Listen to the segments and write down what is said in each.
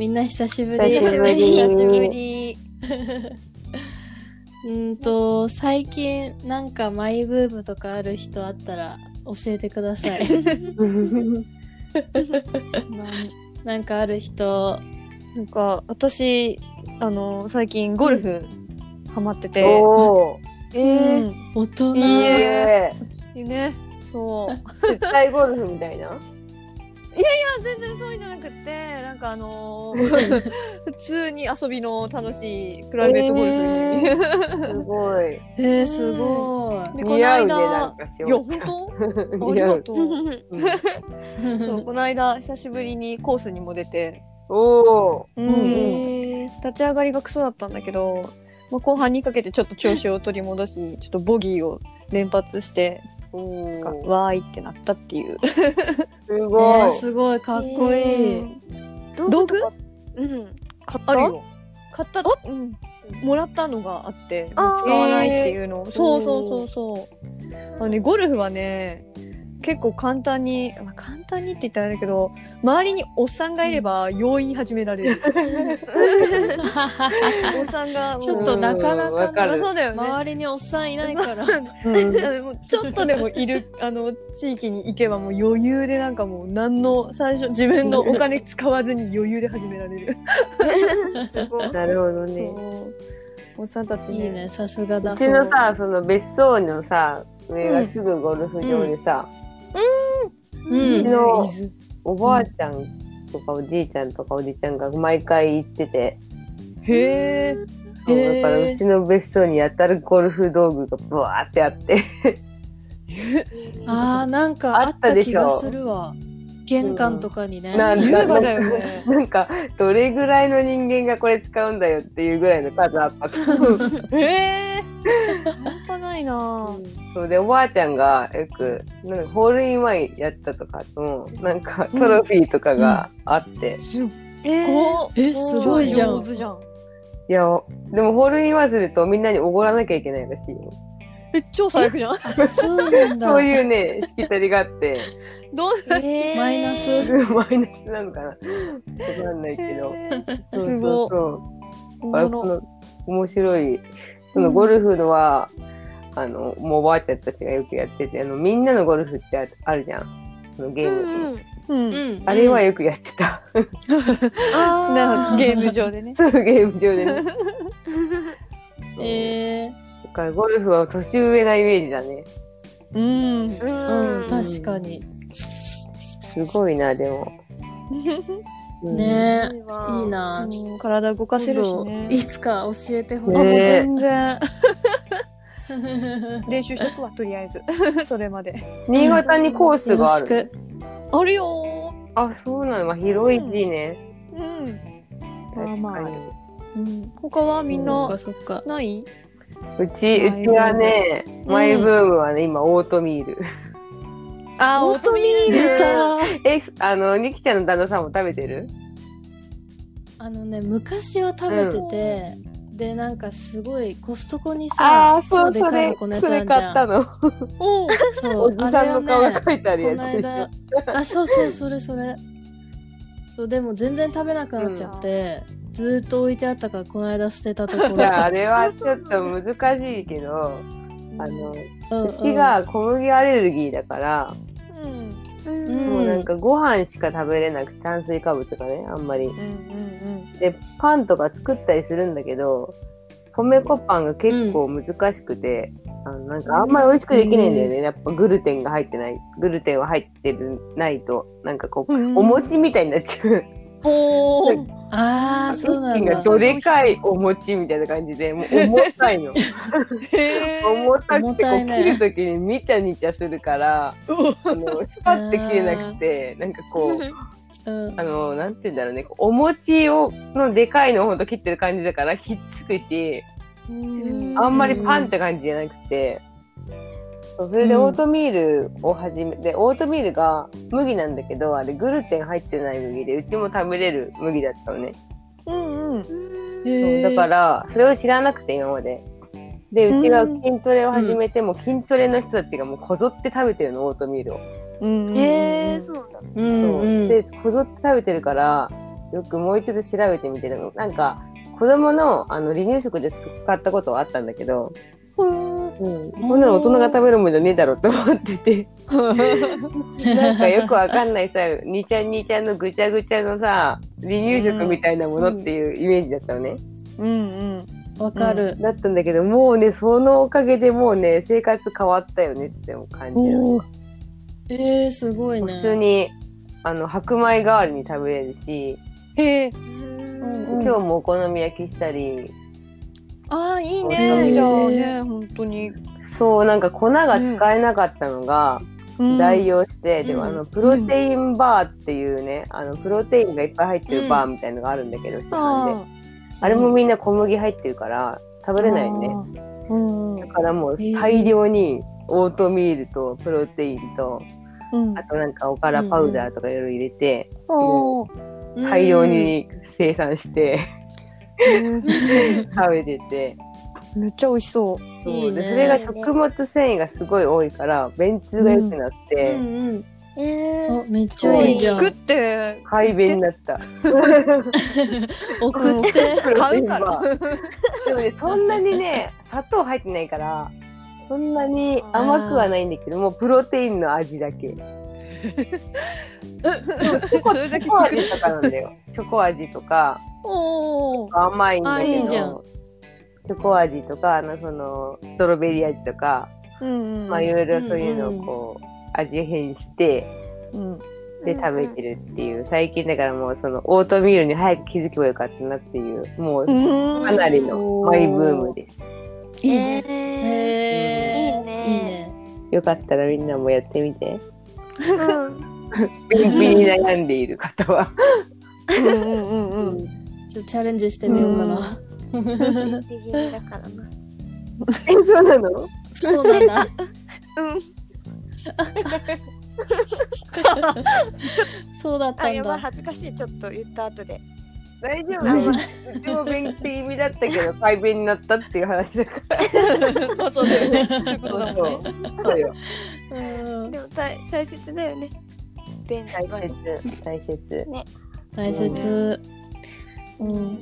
みんな久しぶり。久しぶり久しぶり。うんと、最近なんかマイブームとかある人あったら教えてください。なんかある人。なんか、私、あの、最近ゴルフハマってて。おー。えー、大人。いいね。そう。絶対ゴルフみたいな。全然そういうんじゃなくって、なんかあのー 普通に遊びの楽しいプライベートゴルフに。すごい。えー、すごで、この間、いや、お本当？あとう。い。そう、この間、久しぶりにコースにも出て、おー。うんうん立ち上がりがクソだったんだけど、まあ、後半にかけてちょっと調子を取り戻し、ちょっとボギーを連発して、おなんかー。わーいってなったっていう。すえごいー、。すごいかっこいい。道具？うん。買ったあるよ。買った、うん、もらったのがあって、使わないっていうのを。そうそうそうそう。あのね、ゴルフはね、結構簡単に、まあ、簡単にって言ったらあれだけど、周りにおっさんがいれば容易に始められる。おっさんが ちょっとなかなかるかねそうだよね。周りにおっさんいないから。でもちょっとでもいるあの地域に行けばもう余裕でなんかもう何の最初自分のお金使わずに余裕で始められる。なるほどそね。うおっさんたちね。いいね、さすがだ。うちのさ、その別荘のさ、上がすぐゴルフ場でさ、ううちん。のおばあちゃんとかおじいちゃんとかおじちゃんが毎回行ってて、へえ。だからうちの別荘にやったらゴルフ道具がブワーってあって、あー、なんかああっったでしょた気がするわ。玄関とかにね。なん優か雅だよね。なんかどれぐらいの人間がこれ使うんだよっていうぐらいの数あった。へえ。ないな。そうでおばあちゃんがよくなんかホールインワンやったとかのなんかトロフィーとかがあって、すっえーごえすごいじゃんじゃん。いやでもホールインワンするとみんなにおごらなきゃいけないらしいよ。え超最悪じゃん。そうなんだ。そういうね、しきたりがあって、どうなえーマイナス？マイナスなのかな？わかんないけど。そうすごいそうそう。本あれこの面白い。そのゴルフのは、あの、もうおばあちゃんたちがよくやってて、あの、みんなのゴルフってああるじゃん。そのゲーム、うんうん。うん。うんあれはよくやってた。あなんかゲーム上でね。そう、ゲーム上でね。そうえだからゴルフは年上なイメージだね。うん。ー、ーうん、確かに。すごいな、でも。う んねいいわいいな。うん体動かせるしね。いつか教えてほしあ、い。全然。練習しとくわ、とりあえず。それまで。新潟にコースがある。あるよあ、そうなの。まあ、広いしね。ー。うん。確まあまあ。うん、他はみんなかそっか。ない？うち、うちはね、マイブームはね、今、オートミール。あ、オートミール出たえ、あの、ニキちゃんの旦那さんも食べてる？あのね、昔は食べてて、で、なんかすごいコストコにさ、ああ、そう、それ。買ったの。そう、おじさんの顔が書いてあるやつでしょ。この間、あ、そうそう、それそれ。そう、でも全然食べなくなっちゃって、ずーっと置いてあったから、この間捨てたところ。あれはちょっと難しいけど、あの、うんうち、が小麦アレルギーだから、うん。なんかご飯しか食べれなくて、炭水化物がね、あんまり。うんうんで、パンとか作ったりするんだけど、米粉パンが結構難しくて、あのなんかあんまり美味しくできないんだよね。やっぱグルテンが入ってない。グルテンは入ってる、ないと、なんかこう、うん。お餅みたいになっちゃう。ほー。ああ、そうなんだ。がどでかいお餅みたいな感じで、もう重たいの。重たくてこう切るときににちゃにちゃするから、あの、スパって切れなくて、なんかこう、うんあの、なんて言うんだろうね、お餅を、のでかいのをほんと切ってる感じだから、ひっつくし、うんあんまりパンって感じじゃなくて、そうそれでオートミールを始めて、オートミールが麦なんだけど、あれグルテン入ってない麦で、うちも食べれる麦だったのね。うんうん。そうだから、それを知らなくて、今まで。で、うちが筋トレを始めても、筋トレの人たちがもうこぞって食べてるの、オートミールを。うん。へえ、そうなんだ。うんそううん。で、こぞって食べてるから、よくもう一度調べてみてるの。なんか、子供のあの離乳食で使ったことはあったんだけど、うん、こんなの大人が食べるもんじゃねえだろって思ってて、なんかよくわかんないさ、にちゃんにちゃんのぐちゃぐちゃのさ、離乳食みたいなものっていうイメージだったのね。うんうん。わかる。だったんだけど、もうね、そのおかげでもうね、生活変わったよねって感じえー、すごい普通ね。に、あの、白米代わりに食べれるし、へえ。うん今日もお好み焼きしたり、ああ、いいへね。ーじゃあね、本当に。そう、なんか粉が使えなかったのが、代用して、でもうんあの、プロテインバーっていうね、あの、プロテインがいっぱい入ってるバーみたいのがあるんだけど、市販で。あれもみんな小麦入ってるから、食べれないよね。うん。うんだからもう大量にオートミールとプロテインと、うんあとなんかおからパウダーとかいろいろ入れて、大量に生産して、食べてて、めっちゃ美味しそう。そういいねでそれが食物繊維がすごい多いから便通が良くなって、うんうん。えーあ、めっちゃいいじゃん。作って快便になった。送って。買うから。でもね、そんなにね、砂糖入ってないから、そんなに甘くはないんだけど、もうプロテインの味だけ。チョコ。味とかなん。だよ。チョコ味とか、おー甘いん。だけど、チョコ味とか、あの、その、ストロベリー味とか、うん。うん。まあいろいろそういうのをこう、味変して、うん。で食べてるっていう、最近だからもうそのオートミールに早く気づけばよかったなっていう、もうかなりのマイブームです。いいね。いいね。よかったらみん。なもやってみて。うん。便秘に悩んでいる方は。うんうんうんうん。ちょっとチャレンジしてみようかな。ビギニだからなえ、そうなの？そうなんだ。うんそうだったんあやば。恥ずかしいちょっと言った後で大丈夫？うちも便秘気味だったけど、快便になったっていう話だから。ま あそうだよね。そう。そうよ。うんでも大大切だよね便大はね切、大切。大切。うん。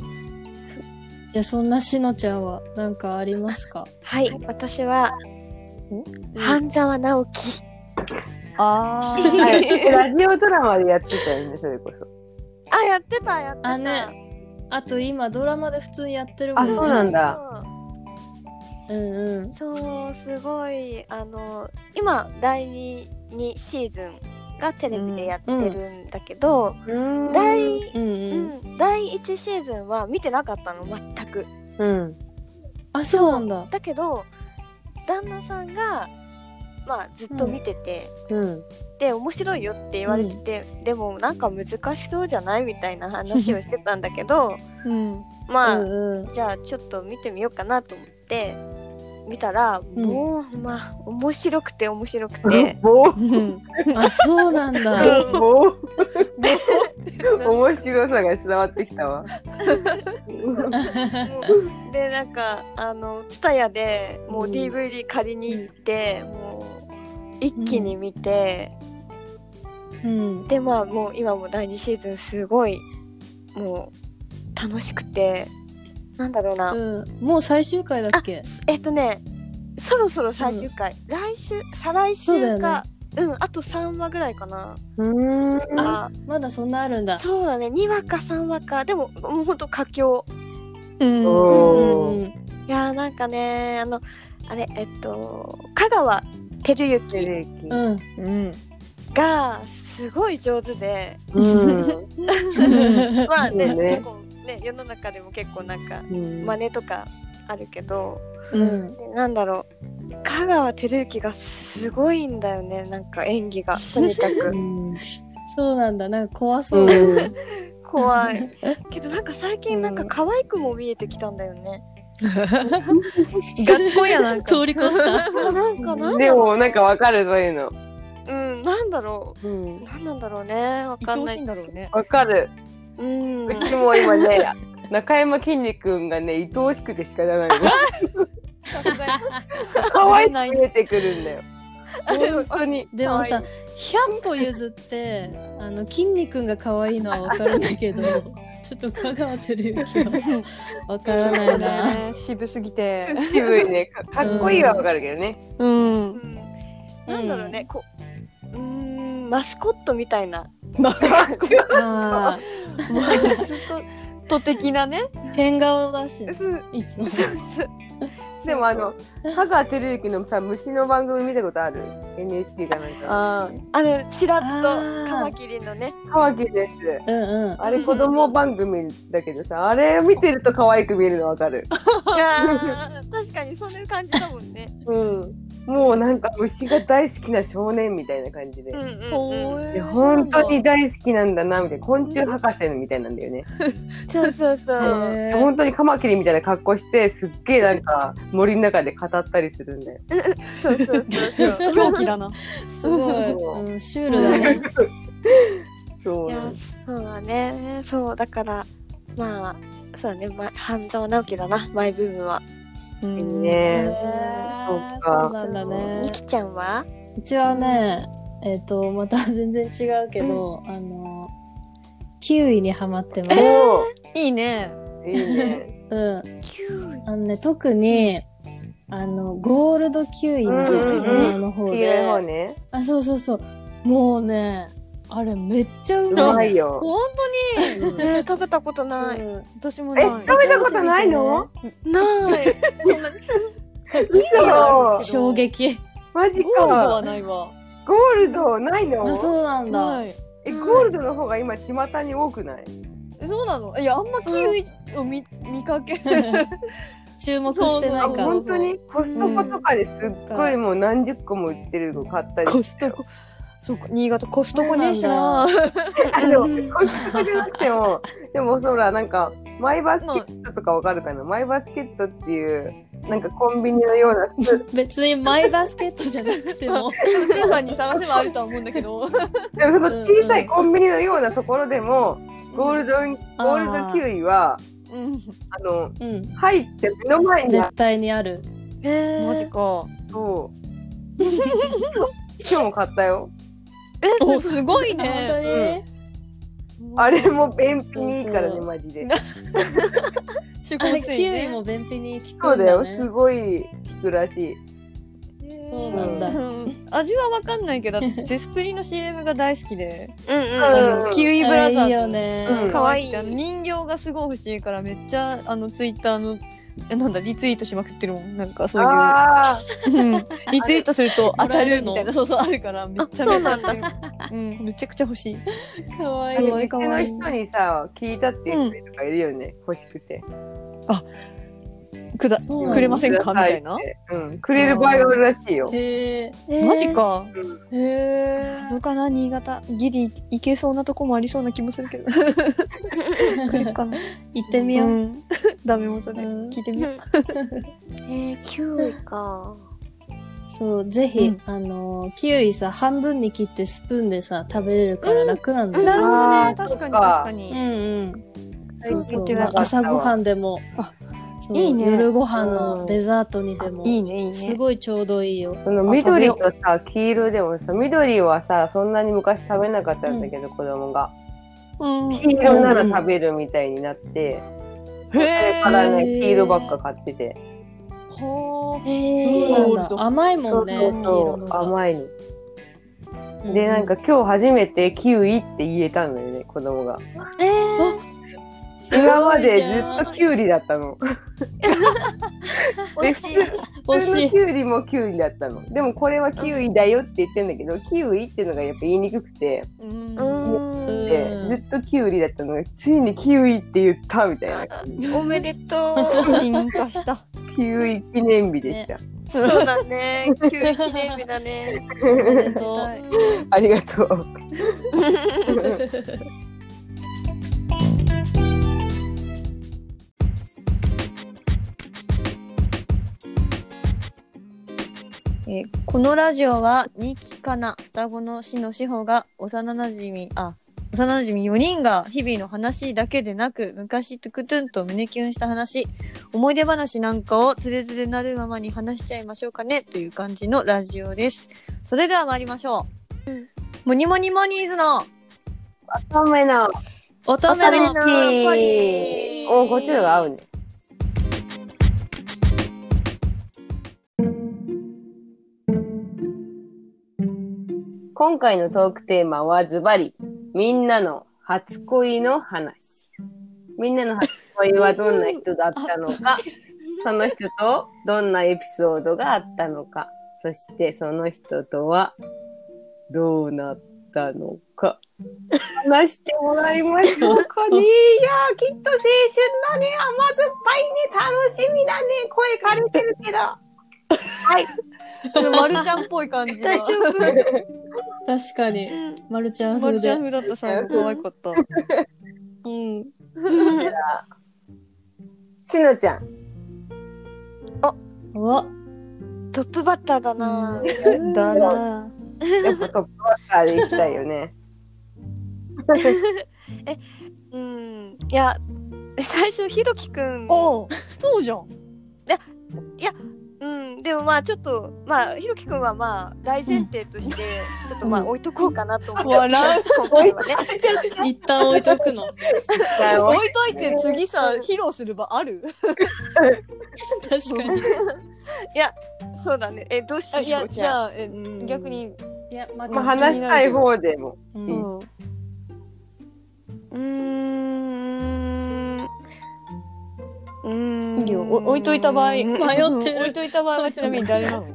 じゃあそんなしのちゃんは何かありますか？はい私は半沢直樹あはいラジオドラマでやってたよね、それこそ。あやってたやってたあねあと今ドラマで普通にやってるもんあ、そうなんだ。うんうん。そうすごいあの今第2シーズンがテレビでやってるんだけど、うん第うん第1シーズンは見てなかったの全くうん。あ、そうなんだ。だけど旦那さんがまあずっと見てて、うん。で面白いよって言われてて、でもなんか難しそうじゃない？みたいな話をしてたんだけど うん。まあ、うんうん。じゃあちょっと見てみようかなと思って見たら、うん。もうまあ面白くて面白くて。もう。ん。あ、そうなんだ。う、もう、面白さが伝わってきたわ。でなんかあの TSUTAYA でもううん DVD 借りに行って、もう一気に見て、うん。でまあもう今も第2シーズンすごいもう楽しくてなんだろうな、うん。もう最終回だっけ？えっとねそろそろ最終回、来週再来週かうんあと3話ぐらいかな、うん。あまだそんなあるんだ。そうだね2話か3話かでももうほんと佳境うん。うんいやーなんかねあのあれえっと香川照テ之うん。うん。うん。がすごい上手でうん。まあねね結構ね世の中でも結構なんかうん真似とかあるけど、うん。でなんだろう香川照之がすごいんだよねなんか演技がとにかく そうなんだ。なんか怖そう。うん 怖い けどなんか最近なんか可愛くも見えてきたんだよね、ガチ恋やなんか。通り越した。あなんかなんでも、なんかわかる、そういうの。ううんなんだろうんう。なんなんだろうねわかんない愛おしいんだろうね。わかる。うんうちも今ね、中山きんに君がね、愛おしくて仕方ないの。可愛く見えてくるんだよ。本当に。でもさ、100歩譲って、あの、筋肉が可愛いのはわかるんだけど、ちょっと香川照之はわからないな。ね渋すぎて。渋いね。か かっこいいはわかるけどね。うん。うんなんだろうね、こううーんマスコットみたいなまあ、あマスコット的なね。あ、変顔だしね、いつも。でもあの、香川照之のさ、虫の番組見たことある ?NHK かなんか。ああのちらっとカマキリのねカマキリのやつ。うんうん。あれ子供番組だけどさ、あれ見てると可愛く見えるのわかる。確かにそんな感じだもんねうん。もうなんか虫が大好きな少年みたいな感じで。うんうんうん。い。や本当に大好きなんだなみたいな。昆虫博士みたいなんだよね。そうそうそう。本当にカマキリみたいな格好してすっげえなんか森の中で語ったりするんだよ。そうそうそうそう。狂気だな。すごい、うん、シュールだね。そう。いやそうだね。そうだからまあそうだね、ま、半沢直樹だなマイブームはうんねそうかそうなんだねみ。きちゃんは？うちはね、えっ、と、また全然違うけど、あの、キウイにハマってます。おいいね。ーいいね。うん。あのね、特に、あの、ゴールドキウイのうんうん花の方で、ね。あ、そうそうそう。もうね、あれめっちゃううまい。まいよ。本うんね食べたことないうんえ、私もない。食べたことないの？ないそんな嘘衝撃。マジゴールドはか。ないわ。ゴールドないの？あ、そうなんだ。え、ゴールドの方が今巷に多くない？えそうなの？いや、あんまキウイを見見かけ。注目してなあ、いか。本当に？コストコとかですっごいもう何十個も売ってるの買ったりコストコ。そうか、新潟コストコねえしな。あ でもコストコじゃなくても、でもそら、なんか、マイバスケットとかわかるかな、マイバスケットっていう、なんかコンビニのような、ス 別にマイバスケットじゃなくても。スーパーに探せばあるとは思うんだけど。でもその小さいコンビニのようなところでも、ゴールド、ゴールドキウイは、うん。あの、うん。入って目の前にあ絶対にある。えマジか。ると、今日も買ったよ。お、すごい本当ね。にあれも便秘にいいからね、マジで。も便秘に効くんそうだよ、ね。すごい効くらしい。そうなんだ。うん味はわかんないけど、私ゼスプリの CM が大好きで、うんうんうんあのキウイブラザーズあいいよね。うん可愛い人形がすごい欲しいからめっちゃあのツイッターのえなんだリツイートしまくってるもん。なんかそういう。あうん リツイートすると当たるみたいなそうそうあるからめちゃめちゃ当たるうんめちゃくちゃ欲しい。あ、かわいい。可愛い店の人にさ、聞いたっていう人とかいるよね、欲しくて。くだくれませんか？みたいな？うん、くれる場合があるらしいよ。へえ。えーマジか。へえ。どうかな？新潟？ギリ行けそうなとこもありそうな気もするけど。行ってみよう。ん。ダメ元で。うん。聞いてみよう。えー、キウイか。そう、ぜひ、うん。あのー、キウイさ、半分に切ってスプーンでさ、食べれるから楽なんだよ。なるほどね。確かにそっか。うん確かに。うん。そうそう。朝ごはんでもいいね夜ご飯のデザートにでも、いいねいいねすごいちょうどいいよ。その緑とさ、黄色でもさ、緑はさ、そんなに昔食べなかったんだけど、子供が。うん黄色なら食べるみたいになって、それへからね、黄色ばっか買ってて。はえそうなんだ。甘いもんね、そうそう、が。甘いの。うんで、なんか今日初めてキウイって言えたのよね、子供が。えー今までずっとキュウリだったの。惜しい普通。のキュウリもキュウリだったの。でもこれはキウイだよって言ってんだけど、キウイっていうのがやっぱ言いにくくて、でうんずっとキウリだったのが、ついにキウイって言ったみたいな。おめでと進化したキウイ記念日でした。うそうだねキウイ記念日だね。ありがとう。えーこのラジオは二期かな双子の死の志保が幼なじみあ幼なじみ4人が日々の話だけでなく昔トゥクトゥンと胸キュンした話思い出話なんかをつれづれなるままに話しちゃいましょうかねという感じのラジオです。それでは参りましょう、うん。モニモニモニーズのダメな。乙女のやっぱりおこっちのが合うね。今回のトークテーマはズバリ、みんなの初恋の話。みんなの初恋はどんな人だったのか、その人とどんなエピソードがあったのか、そしてその人とはどうなったのか。話してもらいましょうかね。いやー、きっと青春だね。甘酸っぱいね。楽しみだね。声枯れてるけど。はい。ちょっとまるちゃんっぽい感じが。大丈夫確かに。まるちゃん風でまるちゃん。風だった最後可愛かった。うん。じゃあ、しのちゃん。おトップバッターだな、だな。やっぱトップバッターで行きたいよね。うんいや最初ひろきくんおうそうじゃん。うんでもまあちょっとまあひろきくんはまあ大前提として ちょっとまあ置いとこうかなと思って、笑今回はね 一旦置いとくの。置いといて次さ披露する場ある？確かに。いやそうだねえどうしよういやじゃあえうん逆にいや、ままあ、話したい方でも。う。うんうんーんいいよお置いといた場合迷迷ってる置いといた場合は ちなみに誰なの？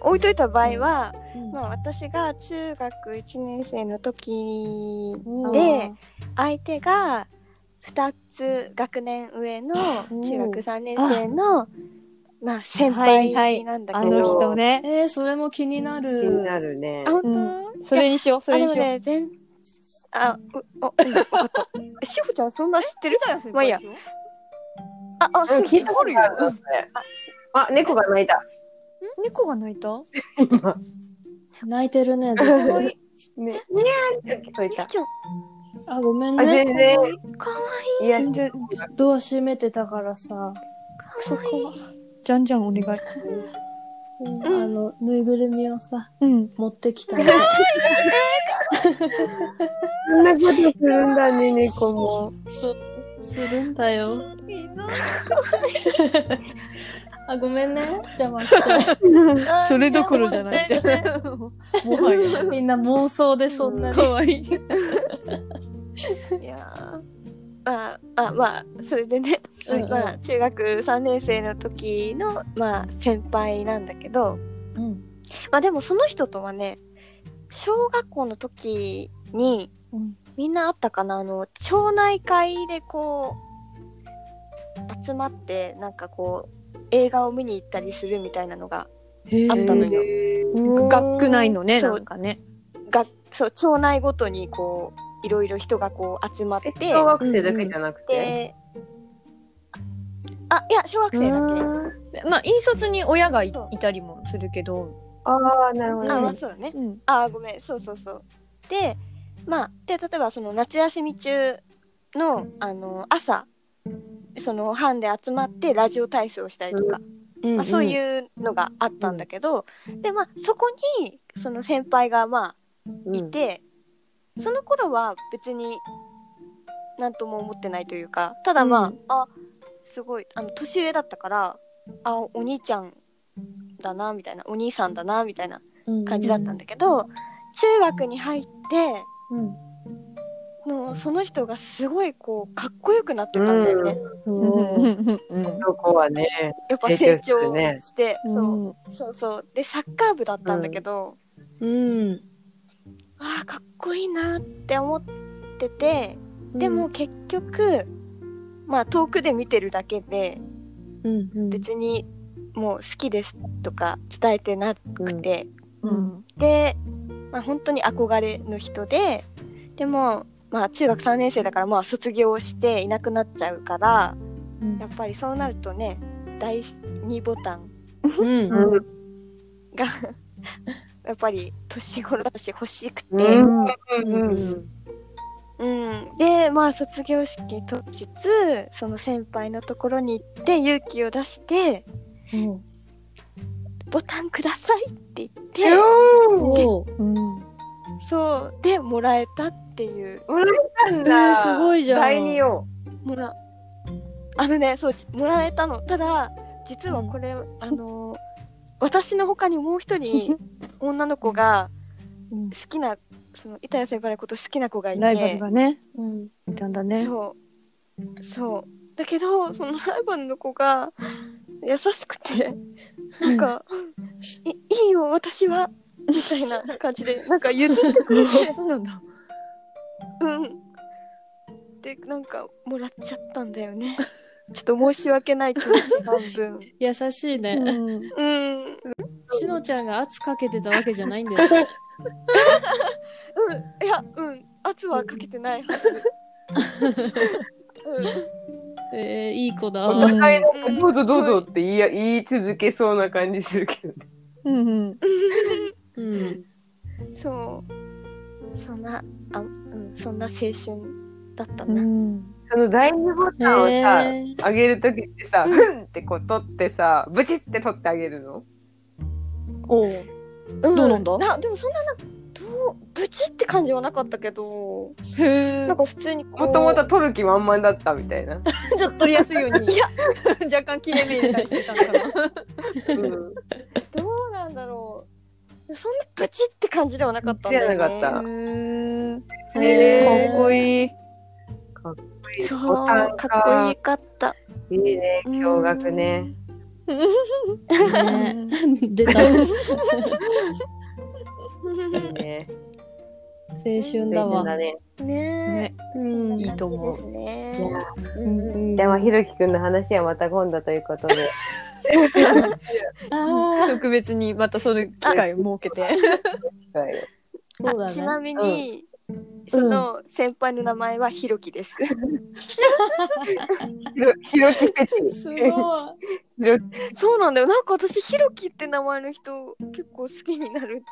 置いといた場合は、うんまあ、私が中学1年生の時うんで相手が2つ学年上の中学3年生のまあ先はいはい輩なんだあけど、の人ね。えー、それも気にな気にる。なるねあ。本当、うんそれにしようそれにしよう。あうおうん分かったえしほちゃんそんな知ってる？まあいいやああうんそう聞いたあるなそれあ、猫が鳴いた。猫が泣いた？今。泣いてるね、ずっと。ね、にゃーって聞こえた。あ、ごめんあ、ね。全然。かわいや、全然ドア閉めてたからさ。そこじゃんじゃんお願い。うんあの、ぬいぐるみをさ、うん。持ってきたの。そんなことするんだね、猫も。そう、するんだよ。あ、ごめんね。邪魔して。い それどころじゃない。もはや。みんな妄想でそんなに。可愛い。いやーああまあそれでね、うんうんまあ中学3年生の時のまあ先輩なんだけどうん。まあでもその人とはね小学校の時にうん。みんなあったかな？あの町内会でこう集まってなんかこう映画を見に行ったりするみたいなのがへあったのよ学区内のね、そうなんかね。がそう町内ごとにこういろいろ人がこう集まってえ、小学生だけじゃなくて？であいや小学生だけまあ、引率に親がいたりもするけど。ああ、なるほあ、どね。まあそうだね。うん。あ、ごめん、そうそうそう。で、まあ、で、例えばその夏休み中の、あの、朝、その班で集まってラジオ体操をしたりとか、うんまあ、そういうのがあったんだけど、で、まあ、そこに、その先輩が、まあ、いて、その頃は別に、なんとも思ってないというか、ただまあ、あ、すごい、あの、年上だったから、あ、お兄ちゃんだな、みたいな、お兄さんだな、みたいなうん感じだったんだけど、中学に入ってうん。のその人がすごいこうかっこよくなってたんだよね、うんうん。そこはね。やっぱ成成長して、うんそうそうそうでサッカー部だったんだけど、うん。ああかっこいいなって思っててでも結局、まあ遠くで見てるだけでうん、うん。別にもう好きですとか伝えてなくて、うん。で、まあ、本当に憧れの人ででも、まあ、中学3年生だからまあ卒業していなくなっちゃうからうんやっぱりそうなるとね第2ボタンうん。うん。が やっぱり年頃だし欲しくて、ううんん。うん。でまあ卒業式当日その先輩のところに行って勇気を出してうん。「ボタンください」って言ってう。うん。そうでももらえたっていうもらえたんえだ。ーすごいじゃん第二を。もらあのねそうもらえたのただ実はこれ、あの私の他にもう一人 女の子がうん好きなその板谷先輩のこと好きな子がいてライバルがね、うん。いたんだね。そうそうだけどそのライバルの子が優しくてなんか「いいいよ私は」みたいな感じでなんか譲ってくれて。そうなんだ。うん。でなんかもらっちゃったんだよね。ちょっと申し訳ない気持ち半分。優しいね。うん。しのちゃんが圧かけてたわけじゃないんだよね。うん。いやうん。圧はかけてないはずえー、いい子だおわ。互いなんかどうぞどうぞって言いや言い続けそうな感じするけどね。うんうん。うん。うんそうそんなあうんそんな青春だったな、うん。その第二ボタンをさ、へー上げるときってさ、うんふんってこう取ってさ、ブチって取ってあげるの？おう。うんどうなんだ？なでもそんななブチって感じはなかったけどへなんか普通にこうもともと取る気満々だったみたいな。ちょっと取りやすいように。いや、若干切れ目入れたりしてたのかな。うん。どうなんだろうそんなブチって感じではなかったんだよねなかったへーへーかっこいい。そうボタンかっこいいかったいいね、驚愕ね。ね 出た。青 いいね。春だわ。だね。ねね、うんいいと思うですねうんじゃあ、まあ、ひろきくんの話はまた今度ということで。特別にまたその機会を設けて。はいそうだね。あちなみに、その先輩の名前はひろきです。ひろひろきフェチ。すごい。そうなんだよ。なんか私ひろきって名前の人結構好きになる。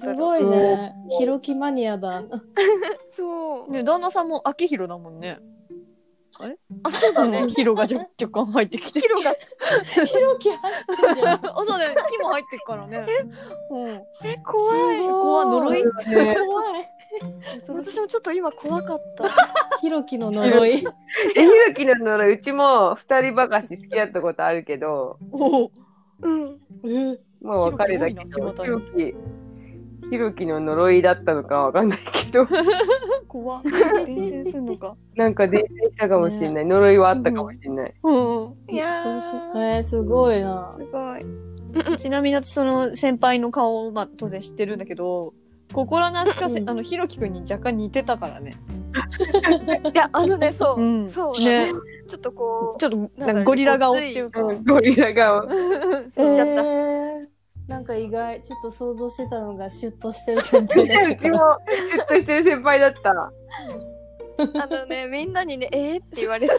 すごいね。ひろきマニアだ。そう。ね、旦那さんも秋広だもんね。あ、そうだね。広がじょ若干入ってきて。ひろが、ひろき入ってんじゃん。あ、そうだね。木も入ってっからね。うん。え、怖い。怖い呪い？ね怖い。私もちょっと今怖かった。ひろきの呪い。えひろきの呪い、うちも二人ばかし好きやったことあるけど、おお。うん。え？もう別れたけど、ひろき多いなひろき、の呪いだったのかわかんないけど、怖っ。伝染すんのか。なんか伝染したかもしれない。呪いはあったかもしれない。うん。いやそうしー、えー、すごいな。すごい。ちなみに私その先輩の顔をまあ当然知ってるんだけど心なしかせ、うんあのひろきくんに若干似てたからね。いや、あのね、そう。んそうね。ちょっとこちょっとなんかゴリラ顔っていうか。うんゴリラ顔。そうちゃったえーなんか意外、ちょっと想像してたのがシュッとしてる先輩だっうちも。シュッとしてる先輩だった。う、あのね、みんなにね、えーって言われた。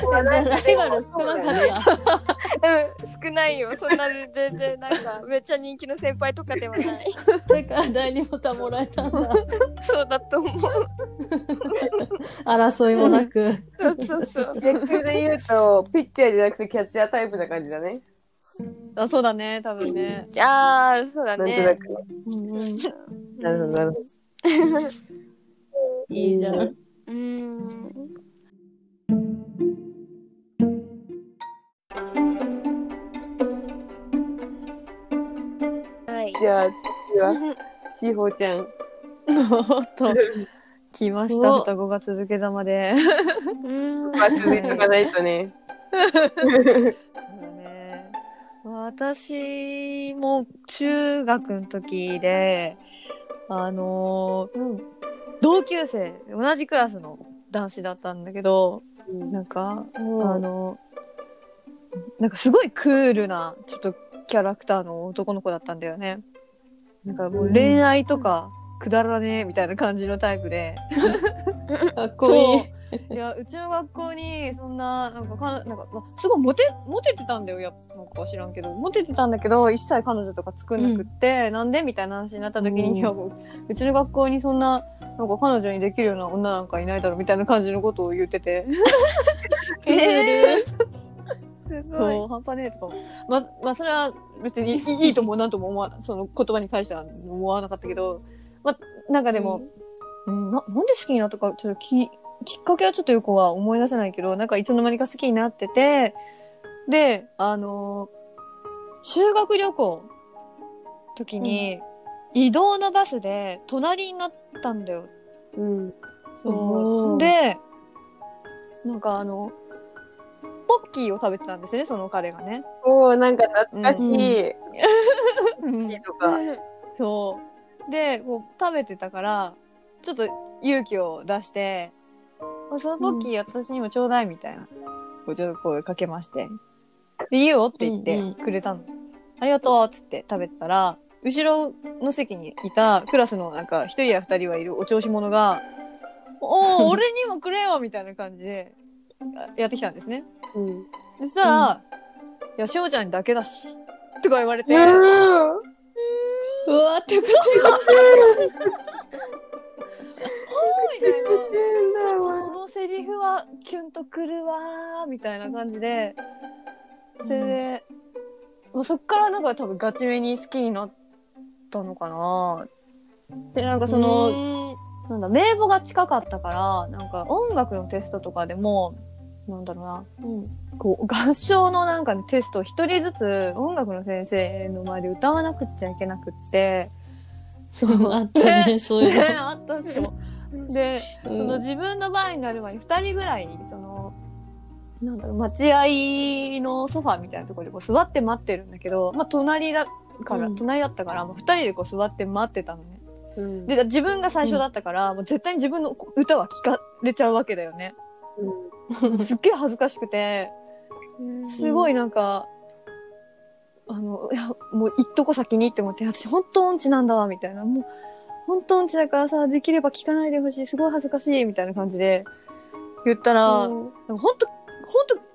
じゃあライバル少なかった。うん、少ないよ。そんな全然なんかめっちゃ人気の先輩とかではない。だから第二ボタンもらえたんだ。そうだと思う。争いもなく。そうそうそう。野球で言うと、ピッチャーじゃなくてキャッチャータイプな感じだね。あそうだね多分ね。ああ、そうだなんとなね。く。うんうんなるほど、なるほど。いいじゃん。ゃあ、次は、しほちゃん。おっと来ましたお双子が続けざまで。うんまあ、続いとかないとね。そうだね。私も中学の時で、あのー同級生、同じクラスの男子だったんだけど、なんか、あの、なんかすごいクールな、ちょっとキャラクターの男の子だったんだよね。なんかもう恋愛とかくだらねえみたいな感じのタイプで。かっこいい。いや、うちの学校に、そんな、なんかか、なんか、まあすごいモテ、モテてたんだよ、やっぱ、なんか知らんけど。モテてたんだけど、一切彼女とか作んなくって、なんでみたいな話になった時に、うんいや、もううちの学校にそんな、なんか彼女にできるような女なんかいないだろ、みたいな感じのことを言ってて。クール。そう、半端ねえとかも。まあ、まあ、それは別にいい ともなんとも思わその言葉に対しては思わなかったけど、まあ、なんかでも、うん、ななんで好きになったか、ちょっとき、きっかけはちょっとよくは思い出せないけど、なんかいつの間にか好きになってて、で、あのー修学旅行時に、移動のバスで隣になったんだよ。うん。そうで、なんかあの、ポッキーを食べてたんですね、その彼がね。おー、なんか懐かしい。うんとか。そう。で、こう食べてたから、ちょっと勇気を出して、あそのポッキー私にもちょうだいみたいな、こうちょっと声かけまして。で、いいよって言っうんうんてくれたの。ありがとうっつって食べてたら、後ろの席にいたクラスのなんか一人や二人はいるお調子者が、おお、俺にもくれよみたいな感じであやってきたんですね。うん。そしたら、いや、しおちゃんにだけだし、とか言われて、うわー。ってこと みたいな。そのセリフはキュンとくるわーみたいな感じで、それで、もうそっからなんか多分ガチめに好きになったのかな。で、なんかその、なんだ、名簿が近かったから、なんか音楽のテストとかでも、なんだろうな、こう、合唱のなんかね、テストを一人ずつ音楽の先生の前で歌わなくっちゃいけなくって、そう、あったね、そういうね、あったでしょ。で、の。その自分の番になる前に2人ぐらいそのなんだろう待合のソファーみたいなところでこう座って待ってるんだけど、まあ、隣だから、うん。隣だったからもう2人でこう座って待ってたのね。うん。で自分が最初だったから、もう絶対に自分の歌は聞かれちゃうわけだよねすっげえ恥ずかしくて。すごいなんか、あのいやもう一っとこ先にって思って私本当音痴なんだわみたいな。もう本当音痴だからさできれば聞かないでほしいすごい恥ずかしいみたいな感じで言ったら、うん。でも本当本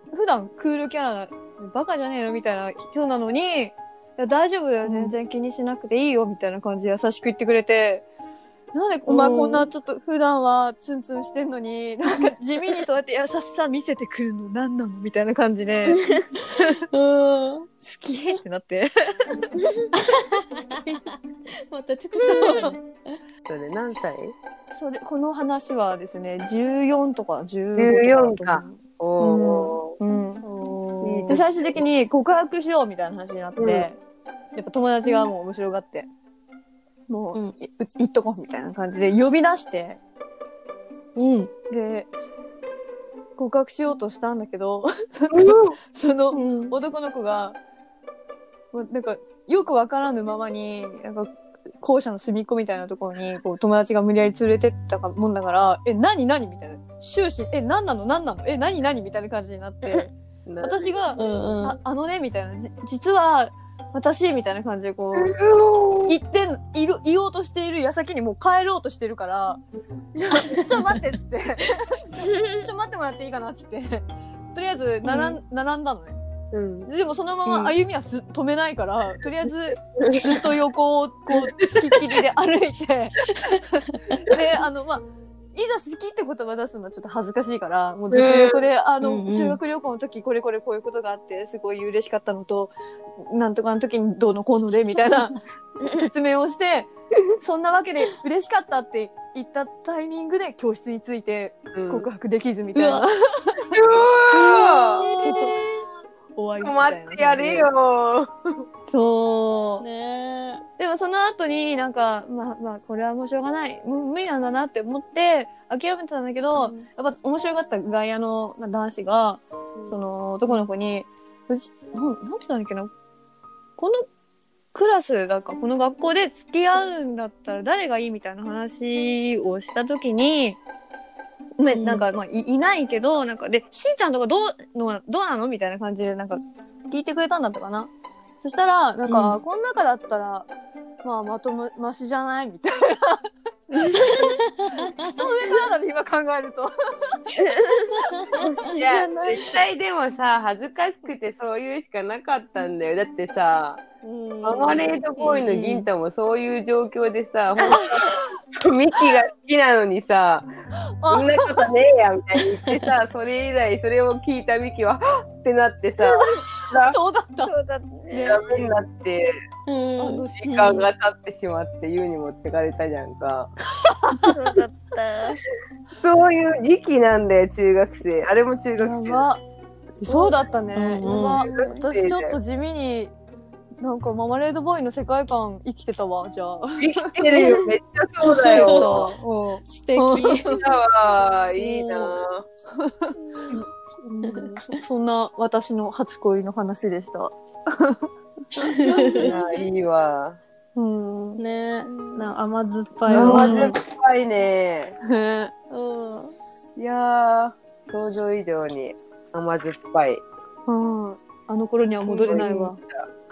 当普段クールキャラバカじゃねえの？みたいな人なのにいや大丈夫だよ全然気にしなくていいよみたいな感じで優しく言ってくれて。なんでお前こんなちょっと普段はツンツンしてんのに、なんか地味にそうやって優しさ見せてくるの何なのみたいな感じで、好うん。きってなって。また作ったね。それ何歳それ、この話はですね、14とか15 14とかだとお思う。うん。で、最終的に告白しようみたいな話になって、うんやっぱ友達がもう面白がって、もう、うん。い言っとこうみたいな感じで呼び出して、うん。で、告白しようとしたんだけど、そのうん。男の子が、もうなんか、よくわからぬままに、なんか、校舎の隅っこみたいなところに、こう、友達が無理やり連れてったかもんだから、え、何何？みたいな。終始、え、何なの？何なの？え、何何？みたいな感じになって、な私がう、んうん。ああのね、みたいな。じ実は、私、みたいな感じでこう、言ってん、いる、言おうとしている矢先にもう帰ろうとしてるから、ちょ、ちょっと待ってっつって、ちょ、っと待ってもらっていいかなっつって、とりあえず、並ん、並んだのね。うん。でもそのまま歩みはす、止めないから、とりあえず、ずっと横をこう、つきっきりで歩いて、で、あの、まあ、いざ好きって言葉出すのはちょっと恥ずかしいから、もうずっと横で、あの、うんうん。修学旅行の時これこれこういうことがあって、すごい嬉しかったのと、なんとかの時にどうのこうので、みたいな 説明をして、そんなわけで嬉しかったって言ったタイミングで教室について告白できずみたいな、うわ終 わりみ困たいなってやれよ。そう。ねでもその後になんか、まあまあ、これはもうしょうがない。もう無理なんだなって思って、諦めてたんだけど、やっぱ面白かった外野のまあ男子が、その男の子に、うち、なん、なんて言ったんだっけな？このクラスだか、この学校で付き合うんだったら誰がいいみたいな話をしたときに、まあうんなんか、まあ、いいないけど、なんか、で、しんちゃんとかどうの、どうなのみたいな感じで、なんか、聞いてくれたんだったかな？そしたら、なんか、うんこの中だったら、まあ、まとも、ましじゃない？みたいな。その上からだね、今考えると。いや、絶対でもさ、恥ずかしくてそういうしかなかったんだよ。だってさ、ママレードボーイの銀太もそういう状況でさ、ほんとミキが好きなのにさ、そんなことねえや、みたいに言ってさ、それ以来、それを聞いたミキは、はっってなってさ、そうだった。そうだね。ダメになって、時間が経ってしまって、湯に持ってかれたじゃんか。そうだった。そういう時期なんだよ、中学生。あれも中学生。そうだったね。う私ちょっと地味に、なんかママレードボーイの世界観生きてたわ、じゃあ。生きてるよ、めっちゃそうだよ。う素敵。だわ、いいなんそそんな私の初恋の話でした。いや、いいわ。うん。ねな甘酸っぱい甘わ。酸っぱいね。ねうん。いやー、想像以上に甘酸っぱい。うん。あの頃には戻れないわ。い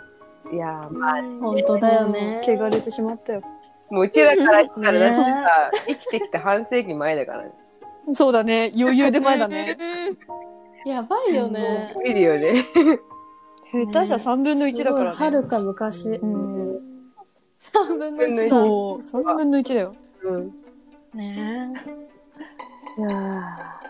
やー、まあ、本当だよね。汚れてしまったよ。もううちらからしたら、だってねさ、生きてきた半世紀前だからね。そうだね。余裕で前だね。やばいよね。いるよね。下手したら3分の1だからね。はるか昔。うん。3分の1だ。そう。3分の1だよ。うん。ねいや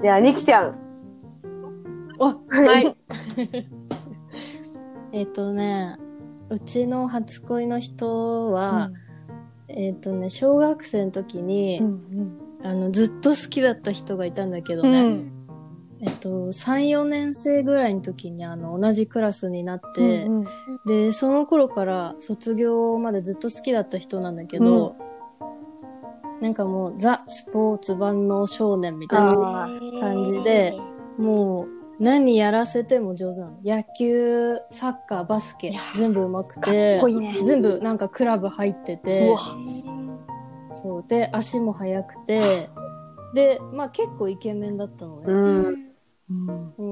じゃあ、ニキちゃん。おはい。えっとね、うちの初恋の人は、えっとね、小学生の時に、あの、ずっと好きだった人がいたんだけどうね、ん。えっと、3、4年生ぐらいの時に、あの、同じクラスになって、うんで、その頃から卒業までずっと好きだった人なんだけど、なんかもうザ・スポーツ万能少年みたいなあ感じで、もう何やらせても上手なの。野球、サッカー、バスケ、全部上手くて、いいね。全部なんかクラブ入ってうてわ、そう。で、足も速くて、で、まあ結構イケメンだったのね。うん。う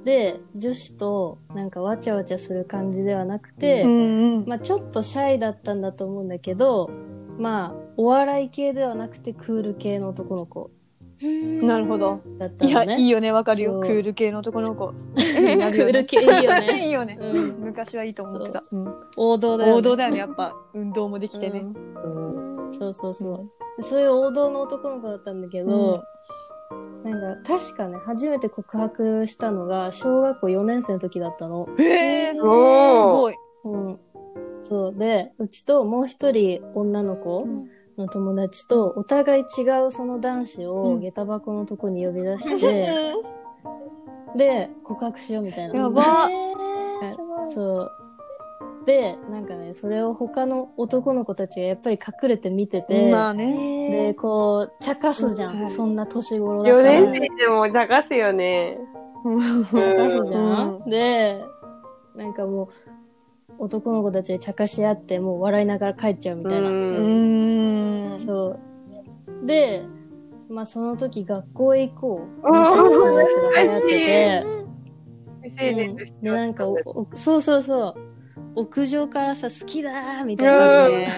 ん、で、女子となんかわちゃわちゃする感じではなくて、うんうん。まあちょっとシャイだったんだと思うんだけど、まあお笑い系ではなくてクール系の男の子なるほど。だったいや。いいよね、わかるよ。そうクール系の男の子。クール系いいよいね。いよね。うん昔はいいと思ってた。うん王道だよね。王道だよね、やっぱ。運動もできてね。うんうんそうそうそう。でそういう王道の男の子だったんだけど、なんか確かね、初めて告白したのが小学校4年生の時だったの。へえ、すおーごい。うん。そう。で、うちともう一人女の子の友達と、お互い違うその男子うをん下駄箱のとこに呼び出して、で、告白しようみたいな。やばはいそう。で、なんかね、それを他の男の子たちがやっぱり隠れて見てて、まあね。で、こう、茶化すじゃん。うんそんな年頃だ4から。年生でも茶化すよね。茶化すじゃん。うで、なんかもう、男の子たちで茶化し合って、もう笑いながら帰っちゃうみたいな。ううん。そう。で、まあその時学校へ行こう。うん西野さんのやつが流行ってて、未成年としてで、なんかおお、そうそうそう。屋上からさ、好きだーみたいうんなのね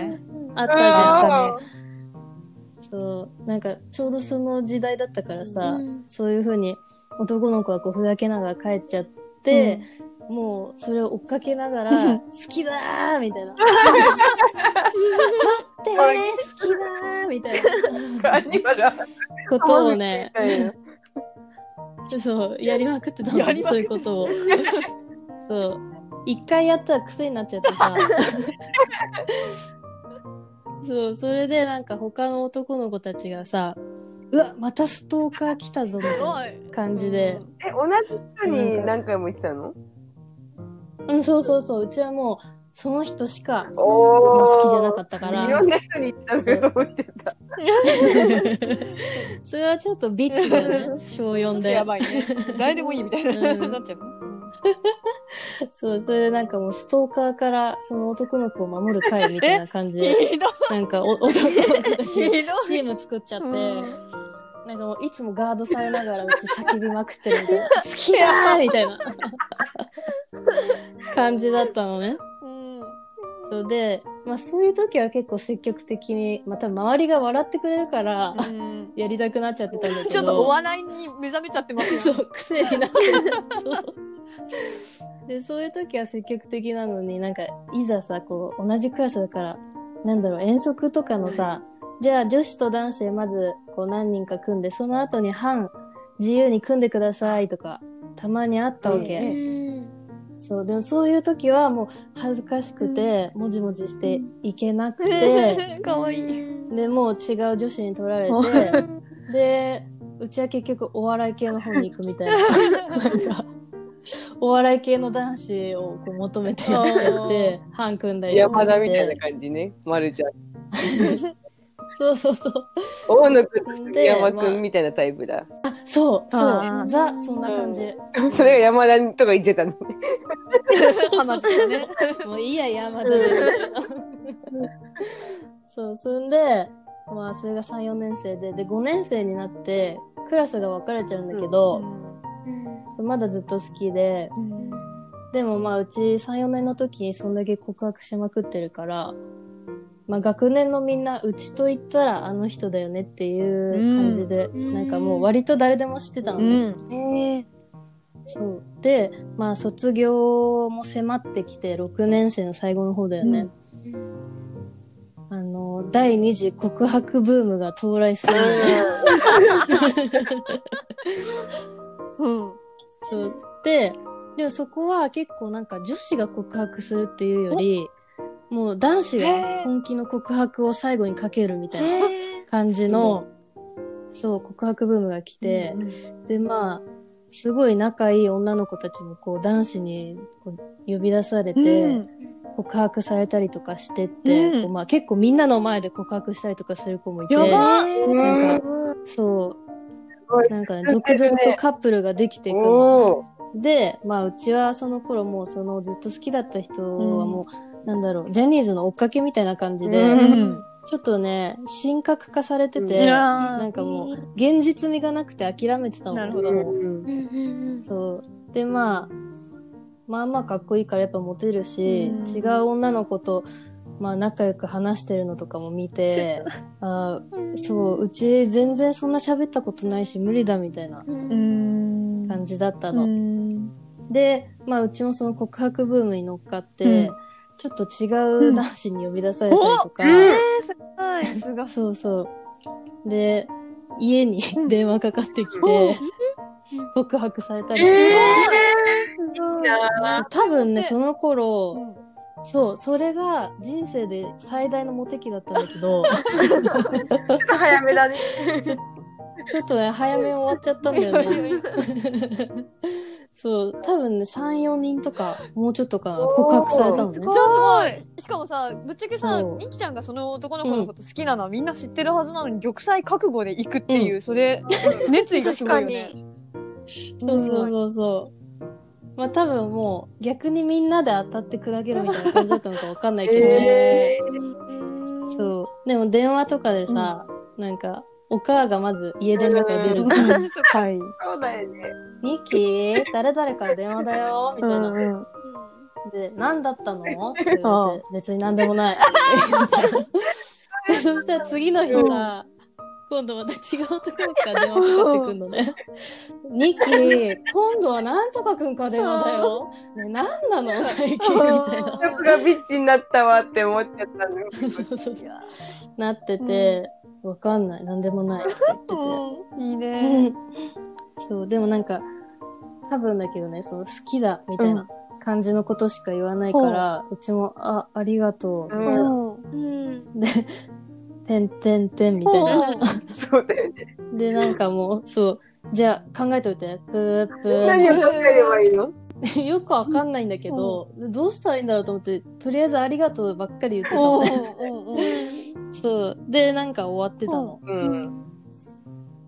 あったじゃん。あそう。なんか、ちょうどその時代だったからさ、そういう風に男の子はこう、ふざけながら帰っちゃって、もう、それを追っかけながら、好きだーみたいな。待ってー好きだーみたいなことをね、そう、やりまくってたのそういうことを。そう。一回やったら癖になっちゃってさ。そう、それでなんか他の男の子たちがさ、うわ、またストーカー来たぞみたいな感じで。え、同じ人に何回も言ってたの？うん、そうそうそう。うちはもう、その人しか、好きじゃなかったかいろらん。な人に言ったのかと思っちゃった。それはちょっとビッチだよね。小4でや。ばいね。誰でもいいみたいな、うんなっちゃう。そう、それでなんかもうストーカーからその男の子を守る会みたいな感じで、なんかお男の子たちチーム作っちゃって、うんなんかもういつもガードされながらうち叫びまくってるみたいな。好きだーみたいな感じだったのね。い。そうで、まあそういう時は結構積極的に、また周りが笑ってくれるから、うんやりたくなっちゃってたんだけど。ちょっとお笑いに目覚めちゃってますよ。そう、癖になってる。そう。で、そういう時は積極的なのになんか、いざさ、こう、同じクラスだから、なんだろう、遠足とかのさ、じゃあ女子と男子でまずこう何人か組んで、その後に班自由に組んでくださいとか、たまにあったわけ。うんそう、でもそういう時はもう恥ずかしくて、もじもじしていけなくて、かわいい。で、もう違う女子に取られて、で、うちは結局お笑い系の方に行くみたいな。なんかお笑い系の男子をこう求めてやっちゃって、班組んだりとか山して。田みたいな感じね。まるちゃん。そうそうそう。大野くんと杉で山まあくんみたいなタイプだ。あ、そう、そう。ザ、そんな感じ。それが山田とか言ってたの。話がね。もういいや、山田で。そう、そんで、まあ、それが3、4年生で、で、5年生になって、クラスが分かれちゃうんだけど、まだずっと好きで、でもまあ、うち3、4年の時にそんだけ告白しまくってるから、まあ、学年のみんな、うちと言ったらあの人だよねっていう感じで、うんなんかもう割と誰でも知ってたのうね。ん。えーそう。で、まあ、卒業も迫ってきて、6年生の最後の方だよね。あの、第二次告白ブームが到来するのね。うん。そう。で、でもそこは結構なんか女子が告白するっていうより、もう男子が本気の告白を最後にかけるみたいな感じの、そう、告白ブームが来て、で、まあ、すごい仲いい女の子たちもこう男子にこう呼び出されて、告白されたりとかしてって、うん。こうまあ結構みんなの前で告白したりとかする子もいて、なんか、そう、なんかね、続々とカップルができていくで、まあうちはその頃もうそのずっと好きだった人はもう、なんだろう、ジャニーズの追っかけみたいな感じで、うんちょっとね、神格化されてうんて、なんかもう、現実味がなくて諦めてたの。なるほどんそう。で、まあ、まあまあかっこいいからやっぱモテるし、うん違う女の子と、まあ仲良く話してるのとかも見て、あーそう、うち全然そんな喋ったことないし無理だみたいなうん。感じだったうの。ん。で、まあうちもその告白ブームに乗っかって、うんちょっと違う男子に呼び出されたりとか、はい。さすが。そうそう。で、家に電話かかってきて、告白されたりとか、い。い。な多分ね、その頃、そう、それが人生で最大のモテ期だったんだけど、ぁ早めだね。ちょっとね、早めに終わっちゃったんだよね。そう、多分ね、3、4人とか、もうちょっとかな、告白されたのねじゃ。あすごいしかもさぶっちゃけさそうニキちゃんがその男の子のこと好きなのはみんな知ってるはずなのに玉砕覚悟で行くっていう、それ熱意がすごいよね。そうそうそうそう。まあ多分もう、逆にみんなで当たって砕けるみたいな感じだったのかわかんないけどね。えそう。でも電話とかでさ、なんか、お母がまず家電の中で出るじゃん。はい。ーそうだよね。ミキ誰々から電話だよみたいな。うんで、何だったの？って言われて、別に何でもない。で そしたら次の日さ、今度また違う男の子から電話かかってくんのね。ニキ、今度はなんとかくんから電話だよ。ね、何なの？最近みたいな。僕がビッチになったわって思っちゃったの。そうそうそう。なってて、わかんない。何でもない。とか言ってて。いいね。そう、でもなんか、多分だけどね、その好きだみたいな感じのことしか言わないから、うちも、あ、ありがとう、みたいな。うん で、てんてんてんみたいな。そうだよね。で、なんかもう、そう、じゃあ考えといて、ぷーぷ何を考えればいいの？ー。よくわかんないんだけど、どうしたらいいんだろうと思って、とりあえずありがとうばっかり言ってたの。ね。そう。で、なんか終わってたの。うん。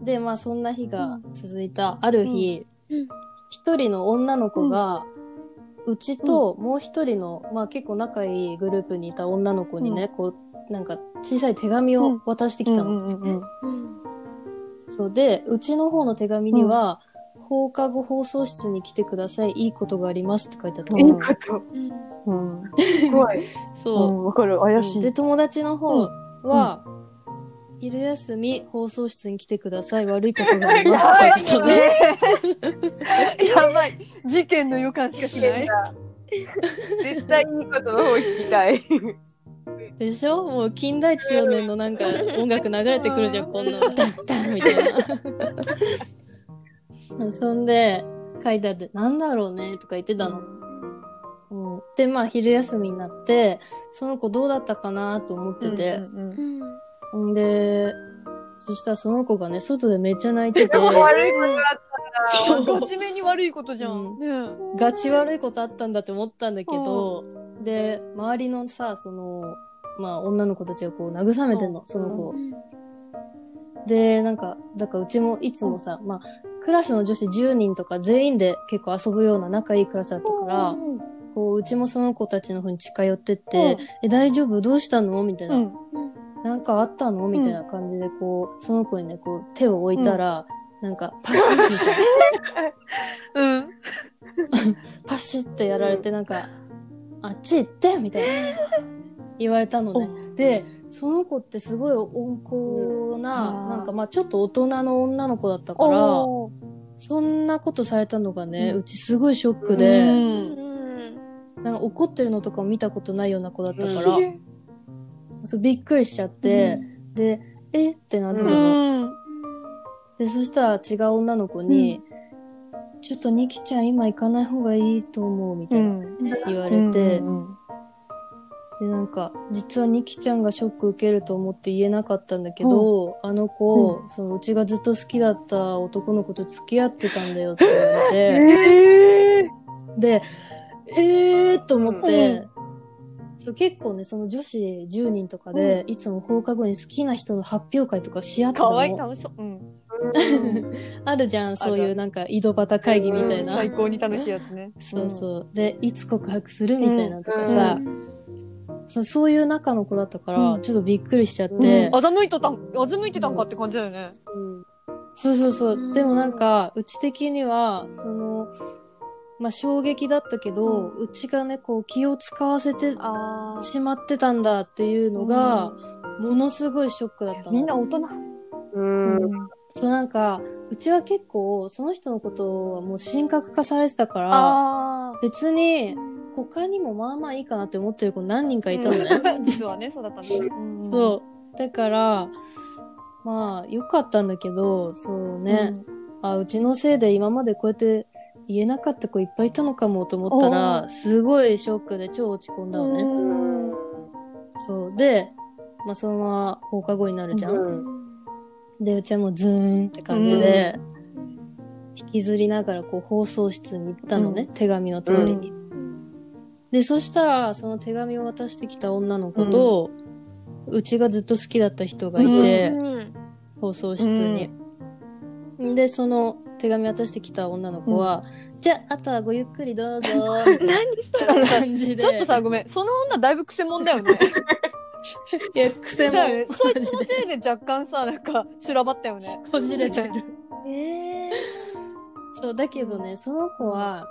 で、まあそんな日が続いた、ある日うん、一人の女の子が、うちともう一人の、まあ結構仲いいグループにいた女の子にね、こう、なんか小さい手紙を渡してきたの。うんそう。で、うちの方の手紙には、放課後放送室に来てください。いいことがありますって書いてあったいいの。こと。うん。怖い。そう。わかる。怪しい。で、友達の方は、昼休み放送室に来てください。悪いことがあります って書いてあったの。やばい。事件の予感しかしない。絶対いいことの方聞きたい。でしょ？もう近代一少年のなんか音楽流れてくるじゃん、こんなの。ダンダンみたいな。そんで、書いてあって、なんだろうねとか言ってたの。うん、で、まあ、昼休みになって、その子どうだったかなと思ってて、うんうんん。で、そしたらその子がね、外でめっちゃ泣いてて、悪いことだったんだ。ガチめに悪いことじゃん。うん。ねガチ悪いことあったんだって思ったん。だけど、で、周りのさ、その、まあ、女の子たちがこう慰めてんの、その子を。で、なんか、だからうちもいつもさ、まあ、クラスの女子10人とか全員で結構遊ぶような仲いいクラスだったから、こう、うちもその子たちの方に近寄ってって、え、大丈夫？どうしたの？みたいな。うんなんかあったの？みたいな感じで、こう、その子にね、こう、手を置いたら、なんか、パシッみたいな。うん。パシッてやられて、なんか、あっち行ってみたいな。言われたのね。で、その子ってすごい温厚な、うん。なんかまあちょっと大人の女の子だったから、そんなことされたのがね、ううんちすごいショックうで、ん。なんか怒ってるのとかも見たことないような子だったかうら、そうびっくりしちゃって、で、え？ってなってたうの。ん。で、そしたら違う女の子に、ちょっとニキちゃん今行かない方がいいと思うみたいな言われて、で、なんか、実はニキちゃんがショック受けると思って言えなかったんだけど、あの子、そのうちがずっと好きだった男の子と付き合ってたんだよって言われて、ええで、えーと思って、そう結構ね、その女子10人とかで、いつも放課後に好きな人の発表会とかし合ってたかわいい、の。楽しそう。うん。あるじゃん、そういうなんか井戸端会議みたいな。最高に楽しいやつね。そうそう。で、いつ告白するみたいなとかさ、うんそうそういう仲の子だったから、うんちょっとびっくりしちゃって、欺いとたん、欺いてたんかって感じだよね。そうそうそう。うんでもなんか、うち的には、その、まあ、衝撃だったけど、うちがね、こう、気を使わせてあしまってたんだっていうのが、ものすごいショックだったの。みんな大人。うん。そうなんか、うちは結構、その人のことはもう神格化されてたから、あ別に、他にもまあまあいいかなって思ってる子何人かあ。いたのね。実はね、そうだったんだ。うんそう。だから、まあ、よかったんだけど、そうね、あ、うちのせいで今までこうやって言えなかった子いっぱいいたのかもと思ったおら、ーすごいショックで超落ち込んだのね。うんそう。で、まあ、そのまま放課後になるじゃん。うんで、うちはもうズーンって感じで、引きずりながらこう放送室に行ったのね、う手紙の通りに。で、そしたら、その手紙を渡してきた女の子と、うちがずっと好きだった人がいて、うん放送室に。で、その手紙渡してきた女の子は、じゃあ、あとはごゆっくりどうぞ、みたいな感じで。ちょっとさ、ごめん。その女だいぶ癖もんだよね。いや、癖もだよね。そいつのせいで若干さ、なんか、修羅場ったよね。こじれてる。ええ。そう、だけどね、その子は、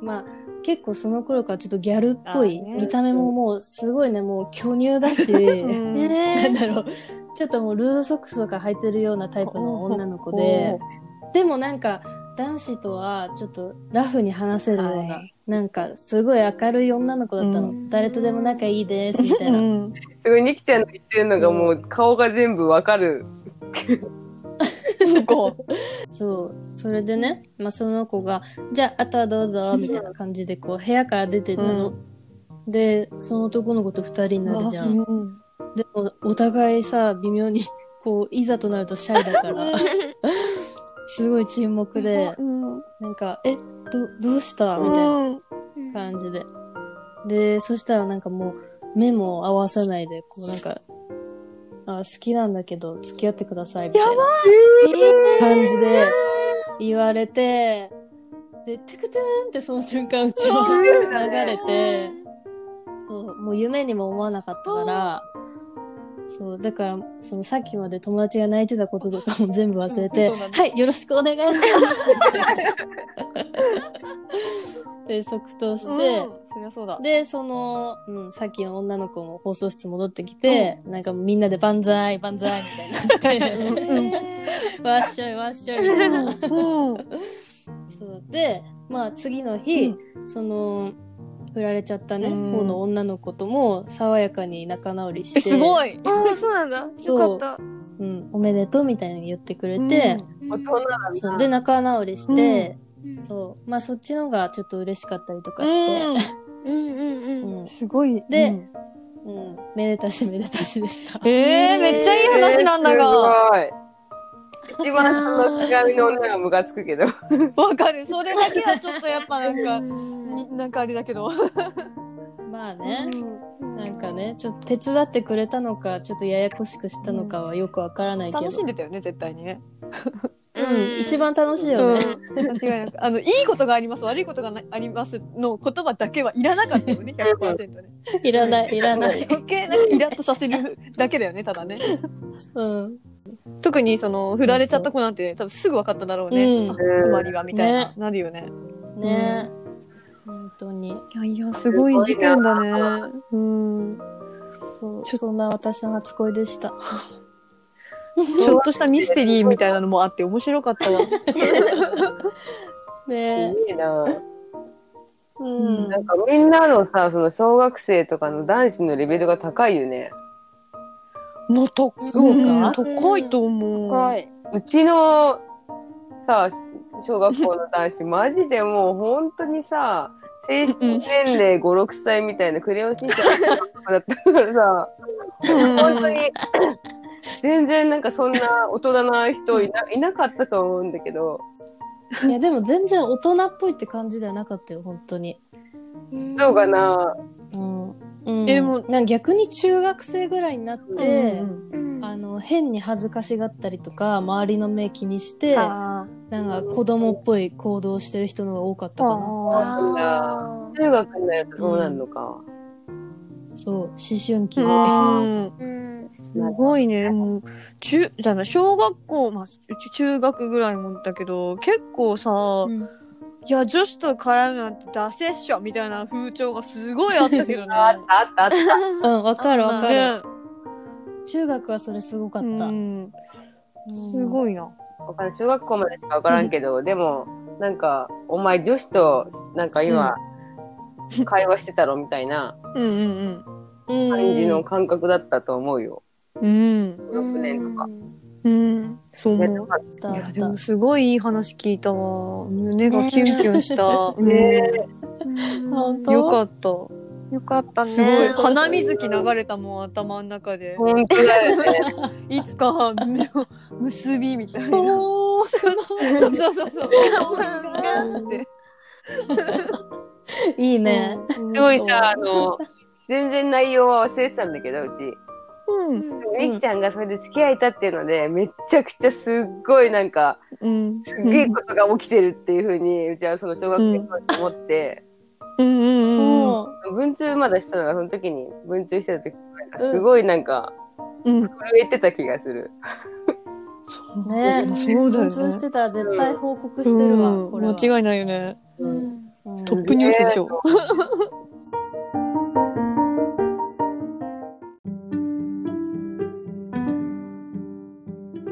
まあ、結構その頃からちょっとギャルっぽい。見た目ももう、すごいね、もう巨乳だし、うん なんだろう、ちょっともうルーズソックスとか履いてるようなタイプの女の子で、でもなんか、男子とはちょっとラフに話せるような、はなんかすごい明るい女の子だったの。うん誰とでも仲いいです、みたいな。うんすごい、ニキちゃんの言ってるのがもう顔が全部わかる。そこ。そう。それでね、まあその子が、じゃあ、あとはどうぞ、みたいな感じでこう部屋から出てったの。で、その男の子と二人になるじゃん。うんでも、お互いさ、微妙に、こう、いざとなるとシャイだから、すごい沈黙で、うんなんか、え、ど、どうした？みたいなうん感じで。で、そしたらなんかもう、目も合わさないで、こうなんか、あ、好きなんだけど、付き合ってください、みたいな。感じで言われて、で、テクテーンってその瞬間、うちも流れて、そう、もう夢にも思わなかったから、そう、だから、そのさっきまで友達が泣いてたこととかも全部忘れて、はい、よろしくお願いします。で、即答して、うんそりゃそうだ。で、その、うん、さっきの女の子も放送室戻ってきて、なんかみんなで万歳、万歳みたいになって、わっしょいわっしょいみたいな。うんそうで、まあ次の日、その、振られちゃったね、うん方の女の子とも爽やかに仲直りしえて。すごいああ、そうなんだ。そうよかった。うん、おめでとうみたいに言ってくれて、大人なんだ。そうで、仲直りして、うんそう。まあそっちのがちょっと嬉しかったりとかして、うんうんうん。うん。すごいでうんうん。めでたしめでたしでした。えー、めっちゃいい話なんだがすごい。一番その手紙の女がムカつくけど。わかるそれだけはちょっとやっぱなんかなんかあれだけど まあね、うんなんかね、ちょっと手伝ってくれたのか、ちょっとややこしくしたのかはよくわからないけど。楽しんでたよね絶対にねうん、一番楽しいよね。間違いなく。あのいいことがあります。悪いことがなありますの言葉だけはいらなかったよね。100%ね。いらない、いらない。余計なんかイラッとさせるだけだよねただね。うん。特にその振られちゃった子なんて多分すぐ分かっただろうね、うん。あつまりはみたいな、ね。なるよね。ね、本当に。いやいやすごい事件だね。うん。そう、ちょそんな私の初恋でした。ちょっとしたミステリーみたいなのもあって面白かったわ ねいいなうん。なんかみんなのさ、その小学生とかの男子のレベルが高いよね。もうとそうか？高いと思う、深い。うちのさ、小学校の男子、マジでもう本当にさ、精神年齢5、6歳みたいなクレヨンしんちゃんだったからさ、本当に、全然なんかそんな大人な人いないなかったと思うんだけど、いや、でも全然大人っぽいって感じではなかったよ、本当に。どうかなうん。うん、えでもなんか逆に中学生ぐらいになって、うんあの、変に恥ずかしがったりとか、周りの目気にして、あなんか子供っぽい行動してる人の方が多かったかな。中学になるとそうなるのか。そう、思春期。うんうん。すごいね。でも、中、じゃない、小学校、まあ、中学ぐらいもだけど、結構さ、うんいや、女子と絡むなんて出せっしょみたいな風潮がすごいあったけどね。あったあったあった。うん、わかるわかる。ね中学はそれすごかった。うん。すい。ごいな。わかる小学校までしかわからんけど、でも、なんか、お前女子と、なんか今、会話してたろみたいなうんうんうん感じの感覚だったと思うよ。うん。うん。6年とか。うん。そうね思ったあいや、でも。すごいいい話聞いたわ。胸がキュンキュンした。うんね本当？よかった。よかったね。すごい。鼻水木流れたもん、頭の中で。本当だよね。いつか結びみたいな。おー、すそうそうそうそう。い。いいね。すごいさ、あの、全然内容は忘れてたんだけど、うち。うん。みきちゃんがそれで付き合えたっていうので、めっちゃくちゃすっごいなんか、うん。すっげえことが起きてるっていうふうに、うちはその小学生の時思って、うんうんうん。も文通まだしたのが、その時に文通してた時、なんかすごいなんか、うん。震えてた気がする。う、ねそうだよね。普通してたら絶対報告してるわ、うんこれは。間違いないよね。うんうんトップニュースでしょ。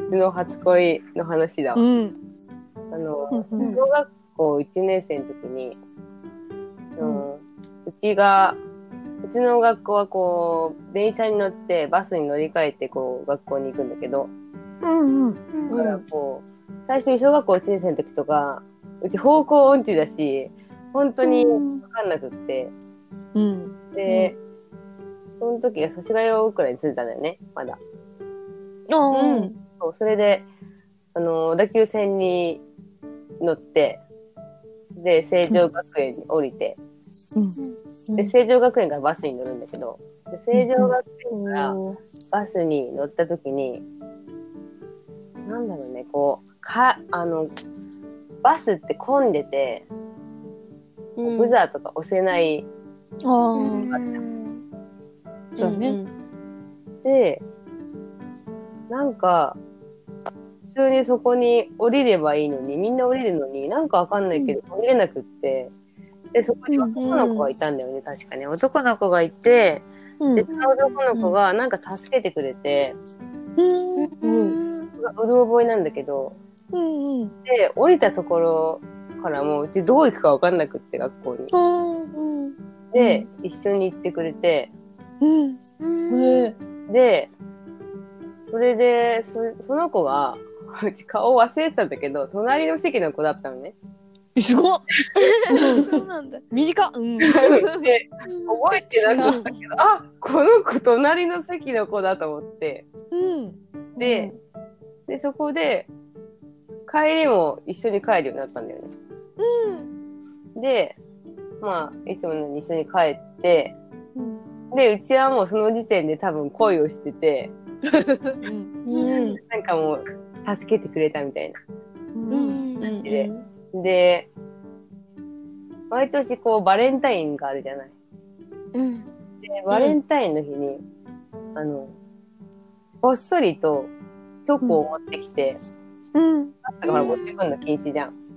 うちの初恋の話だわ。うん。あの、うん小学校1年生の時に、うん、うちが、うちの学校はこう、電車に乗ってバスに乗り換えてこう、学校に行くんだけど、うんうん。だからこう、最初に小学校1年生の時とか、うち方向音痴だし、本当にわかんなくって、うん。で、その時が祖師ヶ谷大倉に住んでたんだよね、まだ。ああ。うん。そう、それで、あの、小田急線に乗って、で、成城学園に降りて、で、成城学園からバスに乗るんだけど、で成城学園からバスに乗った時に、なんだろうね、こう、か、あの、バスって混んでて、うんブザーとか押せない。ああ。うん。そうだねん。で、なんか、普通にそこに降りればいいのに、みんな降りるのに、なんかわかんないけど、降りれなくって、で、そこに男の子がいたんだよね、確かに。男の子がいて、うん。で、男の子がなんか助けてくれて、うん。うん。うる覚えなんだけど、うんうん。で、降りたところからもう、うちどう行くかわかんなくって、学校に。うんで、一緒に行ってくれて。で、それで、そその子が、うち顔忘れてたんだけど、隣の席の子だったのね。すごっそうなんだ。短っうん。で、覚えてなかったけど、あこの子隣の席の子だと思って。うん。で、で、そこで、帰りも一緒に帰るようになったんだよね。で、まあ、いつものように一緒に帰って、で、うちはもうその時点で多分恋をしてて、うん。うん。なんかもう、助けてくれたみたいな。うん。うん。でで、毎年こう、バレンタインがあるじゃない。うん。で、バレンタインの日に、あの、こっそりとチョコを持ってきて、うん。だから持ってくるの禁止じゃん。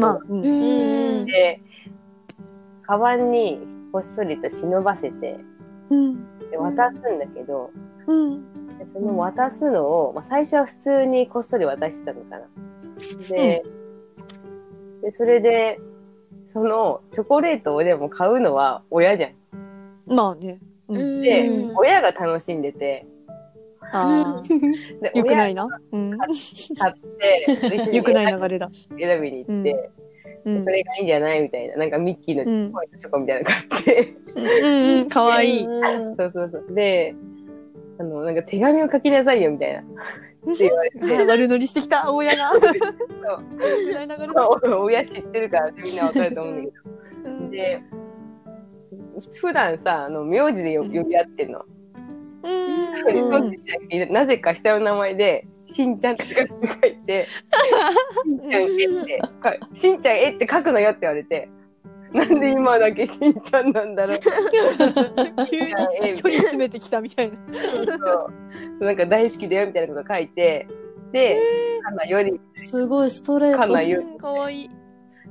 まあ、うん。うん。で、カバンにこっそりと忍ばせて、うん。で渡すんだけど、うん。でその渡すのを、まあ、最初は普通にこっそり渡してたのかな。で、でそれで、そのチョコレートをでも買うのは親じゃん。まあね。うん。で、うん親が楽しんでて、でよくな親いな。うん。買って、よくない流れだ。選びに行って、うん。それがいいんじゃないみたいな。なんかミッキーうんのホワイトチョコみたいなの買って。うんうん。かわいい。うんそうそうそう。で、あの、なんか手紙を書きなさいよみたいな。って言われて。悪乗りしてきた、親が。そうよくない流れだ。親知ってるからってみんなわかると思うんだけど。で、普段さ、あの、名字で呼呼び合ってんの。なぜか下の名前で、しんちゃんって書いて、しんちゃんえってか、しんちゃんえって書くのよって言われて、なんで今だけしんちゃんなんだろう。急に距離詰めてきたみたいな。そうなんか大好きだよみたいなこと書いて、で、かなより、すごいストレート。かなよかわいい。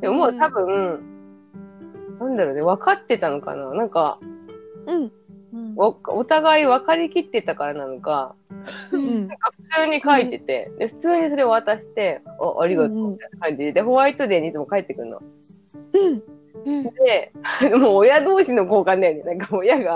でももう多分、なんだろうね、分かってたのかななんか、うん。うんおお互い分かりきってたからなのか、うん。普通に書いてて、で、普通にそれを渡して、あ、ありがとうみたいな感じで、で、ホワイトデーにいつも帰ってくるの。うん。で、もう親同士の交換だよね。なんか親が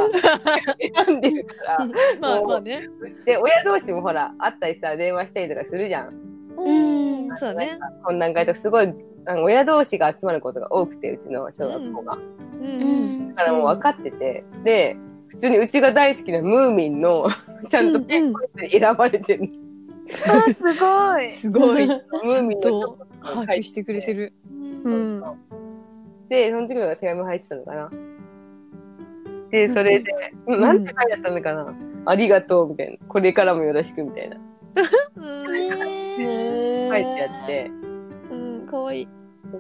選んでるから。まあまあね。で、親同士もほら、会ったりさ、電話したりとかするじゃん。うん。そうだね。懇談会とかすごい、あの親同士が集まることが多くて、うちの小学校が。う。うんんだからもう分かってて、で、普通にうちが大好きなムーミンの、ちゃんとペンコに選ばれてる。あ、すごい。すごい。ムーミンのと把握してくれてる。うん。で、その時の手紙入ってたのかな。で、それで、うんなんて書いてあったのかな。ありがとう、みたいな。これからもよろしく、みたいな。書いてあって。うん。かわいい。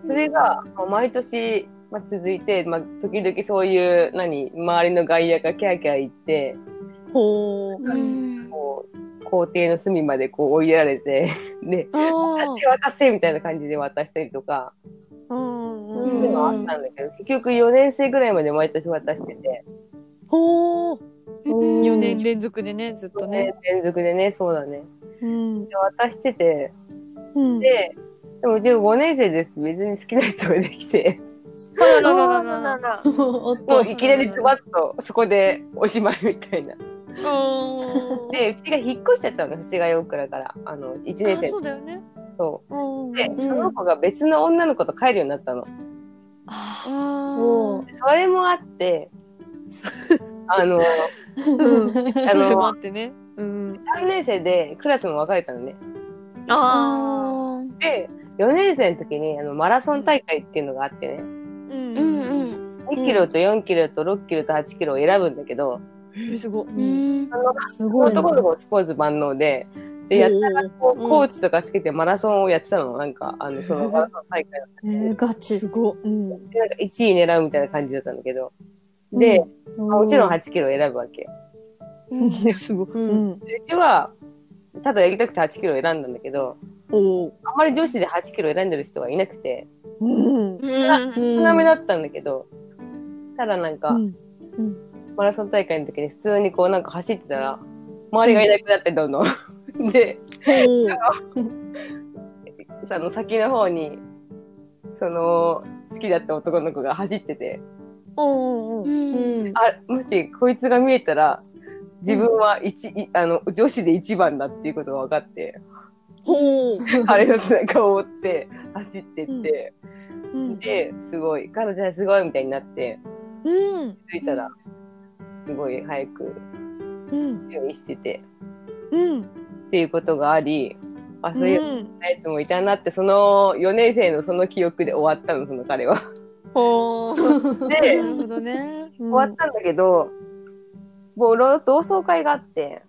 それが、まあ毎年、まあ、続いて、まあ、時々そういう、何、周りの外野がキャーキャー言って、ほう。うん。こう、校庭の隅までこう追いやられて、で、あ渡せ渡せみたいな感じで渡したりとか、あ。うん。そういうのはあったんだけど、結局4年生ぐらいまで毎年渡してて、ほう。うん4年連続でね、ずっとねね。連続でね、そうだね。うん。で渡してて、うん。で、でも自分5年生です。別に好きな人ができて、あららあららららもとういきなりズバッとそこでおしまいみたいな。で、うちが引っ越しちゃったの、藤ヶ谷大倉から、あの、1年あ生そうだよね。そう。うん。で、んその子が別の女の子と帰るようになったの。おあそれもあって、あの、うん。あのあ、ってね。うん。3年生でクラスも分かれたのね。ああ。で、4年生の時にあのマラソン大会っていうのがあってね、うん。うんうん。2キロと4キロと6キロと8キロを選ぶんだけど、えー、すごい。うん。すごいな。男の子スポーツ万能で、で、やったらこう、うんコーチとかつけてマラソンをやってたの。なんか、あの、そのマラソン大会えー、ガチす。ごい。うん。で、なんか1位狙うみたいな感じだったんだけど、で、まあもちろん8キロ選ぶわけ。うん。すごい。うちは、ただやりたくて8キロ選んだんだけど、おお。あんまり女子で8キロ選んでる人がいなくて、うん。めだったんだけど、ただなんか、うん。マラソン大会の時に普通にこうなんか走ってたら、周りがいなくなってどんどん。で、あの先の方に、その、好きだった男の子が走ってて、おうおうおううん。あ、もしこいつが見えたら、自分は一、いあの、女子で一番だっていうことが分かって。彼の背中を追って走ってって、うん。で、すごい、彼女はすごいみたいになって、うん。着いたら、すごい早くうん。用意してて、うん。っていうことがあり、あ、そういううん。やつもいたなって、その4年生のその記憶で終わったの、その彼は。ほう。なで、るほどね。終終わったんだけど、もうろ同窓会があって、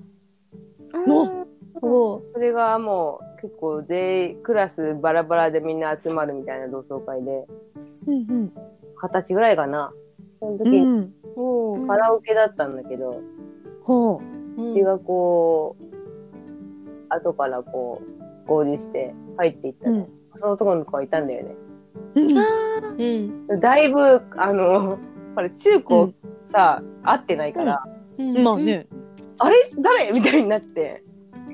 もおう。それがもう結構全員クラスバラバラでみんな集まるみたいな同窓会で、うんうん。二十歳ぐらいかな。そのう時、ん。おう。カラオケだったんだけど、ほうんうちがこう、後からこう、合流して入っていったら、うんその男の子がいたんだよね。う。うん。うん。だいぶ、あの、これ中高さ、会ってないから、うんまあ。ね。あれ？誰？みたいになって、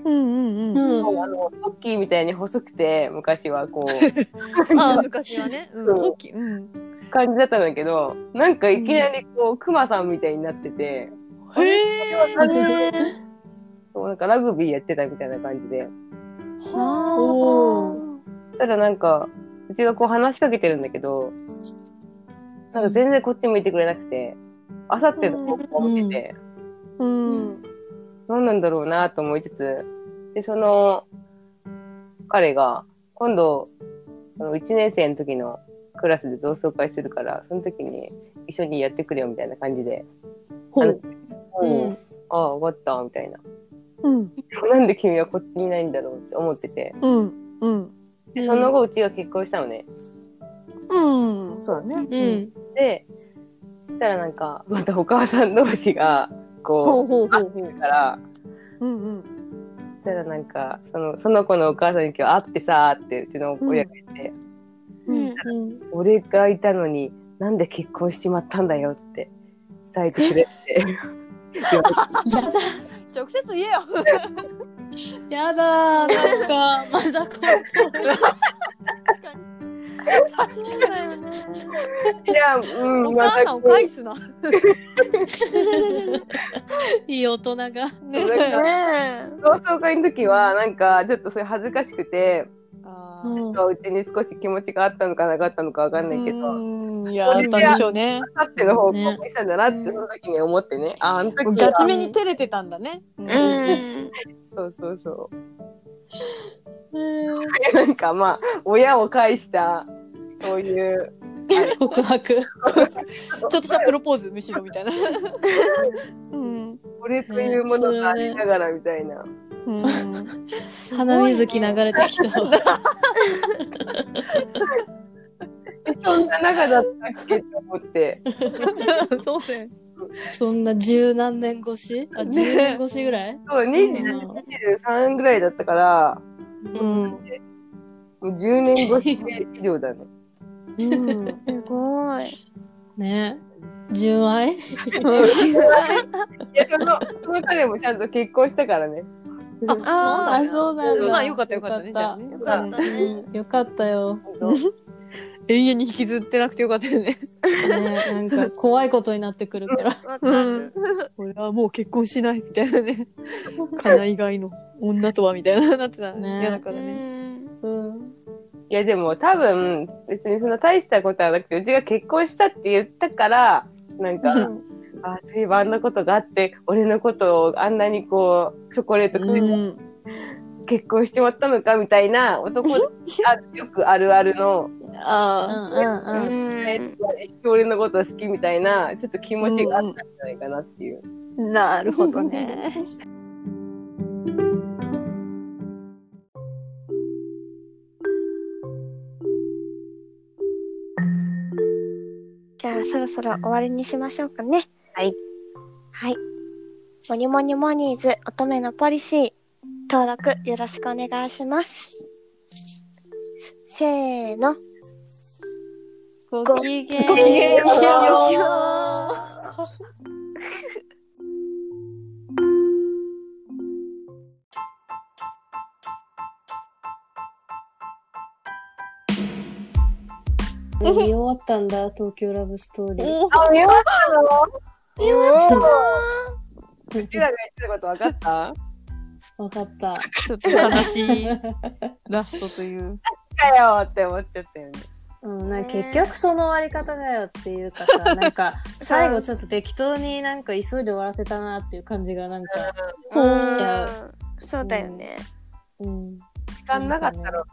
うんうんうん。あの、トッキーみたいに細くて、昔はこう、ああ、昔はね。うん。そうさっき。うん。感じだったんだけど、なんかいきなりこう、クマさんみたいになってて、へえ。そうなんかラグビーやってたみたいな感じで。おはただなんか、うちがこう話しかけてるんだけど、なんか全然こっち向いてくれなくて、あさっての方向を見てて、あ。うん。何なんだろうなと思いつつ、で、その、彼が、今度、その1年生の時のクラスで同窓会するから、その時に一緒にやってくれよみたいな感じで、ほう。ううんん、ああ、わかった、みたいな。うん。なんで君はこっちにいないんだろうって思ってて、うん。うん。でその後うちが結婚したのね。うん。そうだね。うん。で、そしたらなんか、またお母さん同士が、ほこうほうほうう、ほう。から、うんうん。そしたらなんか、その、その子のお母さんに今日会ってさーってうちの親が言って、うん。うん。俺がいたのになんで結婚しちまったんだよって伝えてくれって。やだ。直接言えよ。やだ。なんか、まだこ。いや、うん、おま母さんを返すな。う。いい大人が。ねね同窓会の時はなんかちょっとそれ恥ずかしくて、あうんうちに少し気持ちがあったのかなかったのかわかんないけど、うん。いや、あったんでしょうね。あっての方向ねにしたんだなってその時に思ってね、あ、あの時はガチめに照れてたんだね。うん。そうそうそう。なんかまあ、親を介した、そういう、告白。ちょっとしたプロポーズむしろみたいな。うん。これというものがありながらみたいな。うん。鼻水き流れてきた。え そんな仲だったっけって思って。そうだよ。そんな十何年越し？あ、十年越しぐらい？そう、23ぐらいだったから、うん。もう10年越し以上だね。うん。すごい。ね純愛？いや、その、その彼もちゃんと結婚したからね。ああ、そうなんだ。まあよかったよかったね。じゃあね。よかったね。うんよかったよ。永遠に引きずってなくてよかったよね。ねなんか怖いことになってくるから。俺はもう結婚しないみたいなね。かな以外の女とはみたいななってたらね嫌だかうらね。ん。うん。いや、でも多分、別にそんな大したことはなくて、うちが結婚したって言ったから、なんか、あ、そういえばあんなことがあって、俺のことをあんなにこう、チョコレートくれてうん。結婚してもらったのかみたいな男あよくあるあるの、あうんうんうん。俺のこと好きみたいな、ちょっと気持ちがあったんじゃないかなっていう。あ。なるほどね。じゃあそろそろ終わりにしましょうかね。はい。はい。モニモニモニーズ乙女のポリシー登録よろしくお願いします。せーの。ごきげんごきげんよう 見終わったんだ、東京ラブストーリー。おあ、見終わったの？よかった。うちらが言ってたこと分かったわかった。ちょっと悲しいラストという。かよって思っちゃったよね。うん、なんか結局その？終わり方だよっていうかさ、なんか最後ちょっと適当になんか急いで終わらせたなっていう感じがなんか、うんしちゃうそうだよね。うん。時間なかったろうね。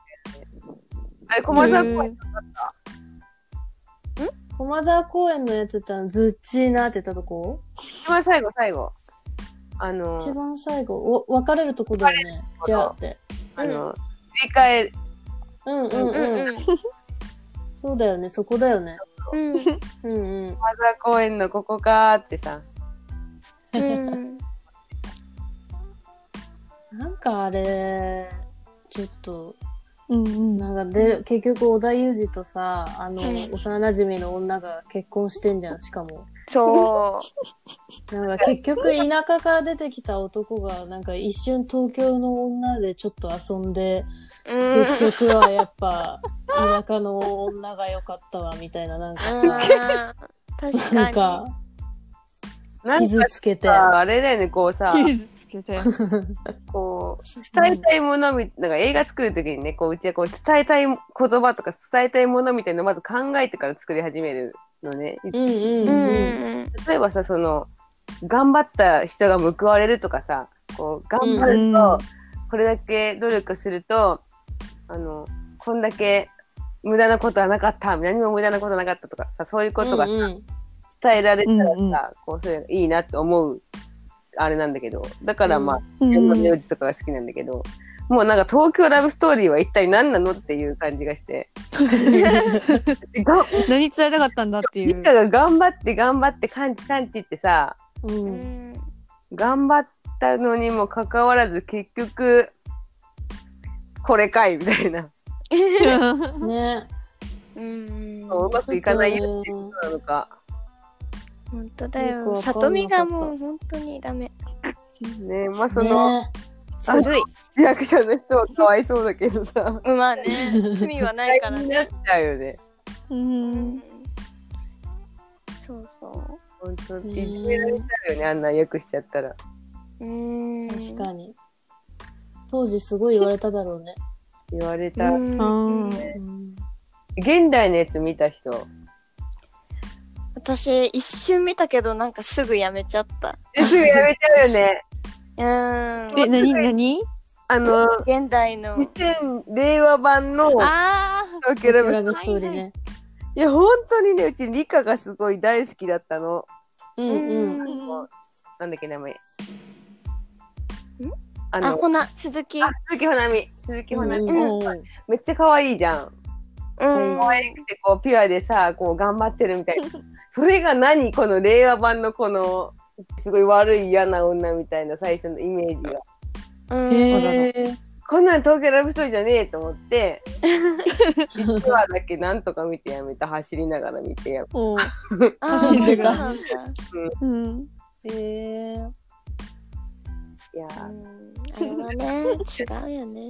あれ、駒沢公園駒沢公園のやつってあのズッチーナって言ったとこ？一番最後、最後。あの、一番最後、お別れるとこだよね。じゃあって。あの、振り返る。うんうんうんうん。うんそうだよね、そこだよね。うんうんうん。駒沢公園のここかーってさ。うん なんかあれ、ちょっと、うんうん。なんかで、結局織田裕二とさ、あの、うん幼馴染の女が結婚してんじゃん、しかも。そなんか結局田舎から出てきた男が、なんか一瞬東京の女でちょっと遊んで、う。うん。結局はやっぱ田舎の女が良かったわ、みたいな、なんかうんさ、確かなんか傷かつけて。さ、あれだよね、こうさ、傷つけて。こう、伝えたいものみ、なんか映画作るときにね、こう、うちはこう、伝えたい言葉とか伝えたいものみたいなのをまず考えてから作り始めるのね。うんうんううん。ん。例えばさ、その、頑張った人が報われるとかさ、こう、頑張ると、これだけ努力すると、あの、こんだけ無駄なことはなかった、何も無駄なことなかったとかさ、そういうことがうんうん伝えられたらさ、うんうんこう、そういうのいいなって思う、あれなんだけど、だからまあ、うん現場の用事とかが好きなんだけど、もうなんか東京ラブストーリーは一体何なのっていう感じがして。何伝えたかったんだっていう。が頑張って頑張って感知感知ってさ、う。うんん。頑張ったのにもかかわらず結局、これかいみたいな。ね。うん。そううまくいかないよっていうことなのか。本当だよ。よくわかんなかった里見がもう本当にダメ。ねまあその、ね。ずるい。リアクションの人はかわいそうだけどさ。うんまあね、罪はないからね。になっちゃうよね。う。うんん。そうそ本当ねいじめられちゃうよね、あんなんよくしちゃったら。う。うん。確かに。当時すごい言われただろうね。言われた。うん現代のやつ見た人。私、一瞬見たけど、なんかすぐやめちゃった。えすぐやめちゃうよね。うん。え、なになにあの、現代の。2000令和版のあ東京ラブラブストーリーね。いや、本当にね、うち理科がすごい大好きだったの。うんうん。うんなんだっけ、名前。ああ、の、ほな、鈴木。あ鈴木ほなみ。鈴木ほなみ。うんめっちゃ可愛いじゃん。うん。可愛くて、こう、ピュアでさ、こう、頑張ってるみたいな。それが何この令和版のこの、すごい悪い嫌な女みたいな最初のイメージが。こんなん東京ラブストーリーじゃねえと思って、1話だけなんとか見てやめた。走りながら見てやめた。走ってたそうなんだうん。へえ。いやあれはね、違うよね。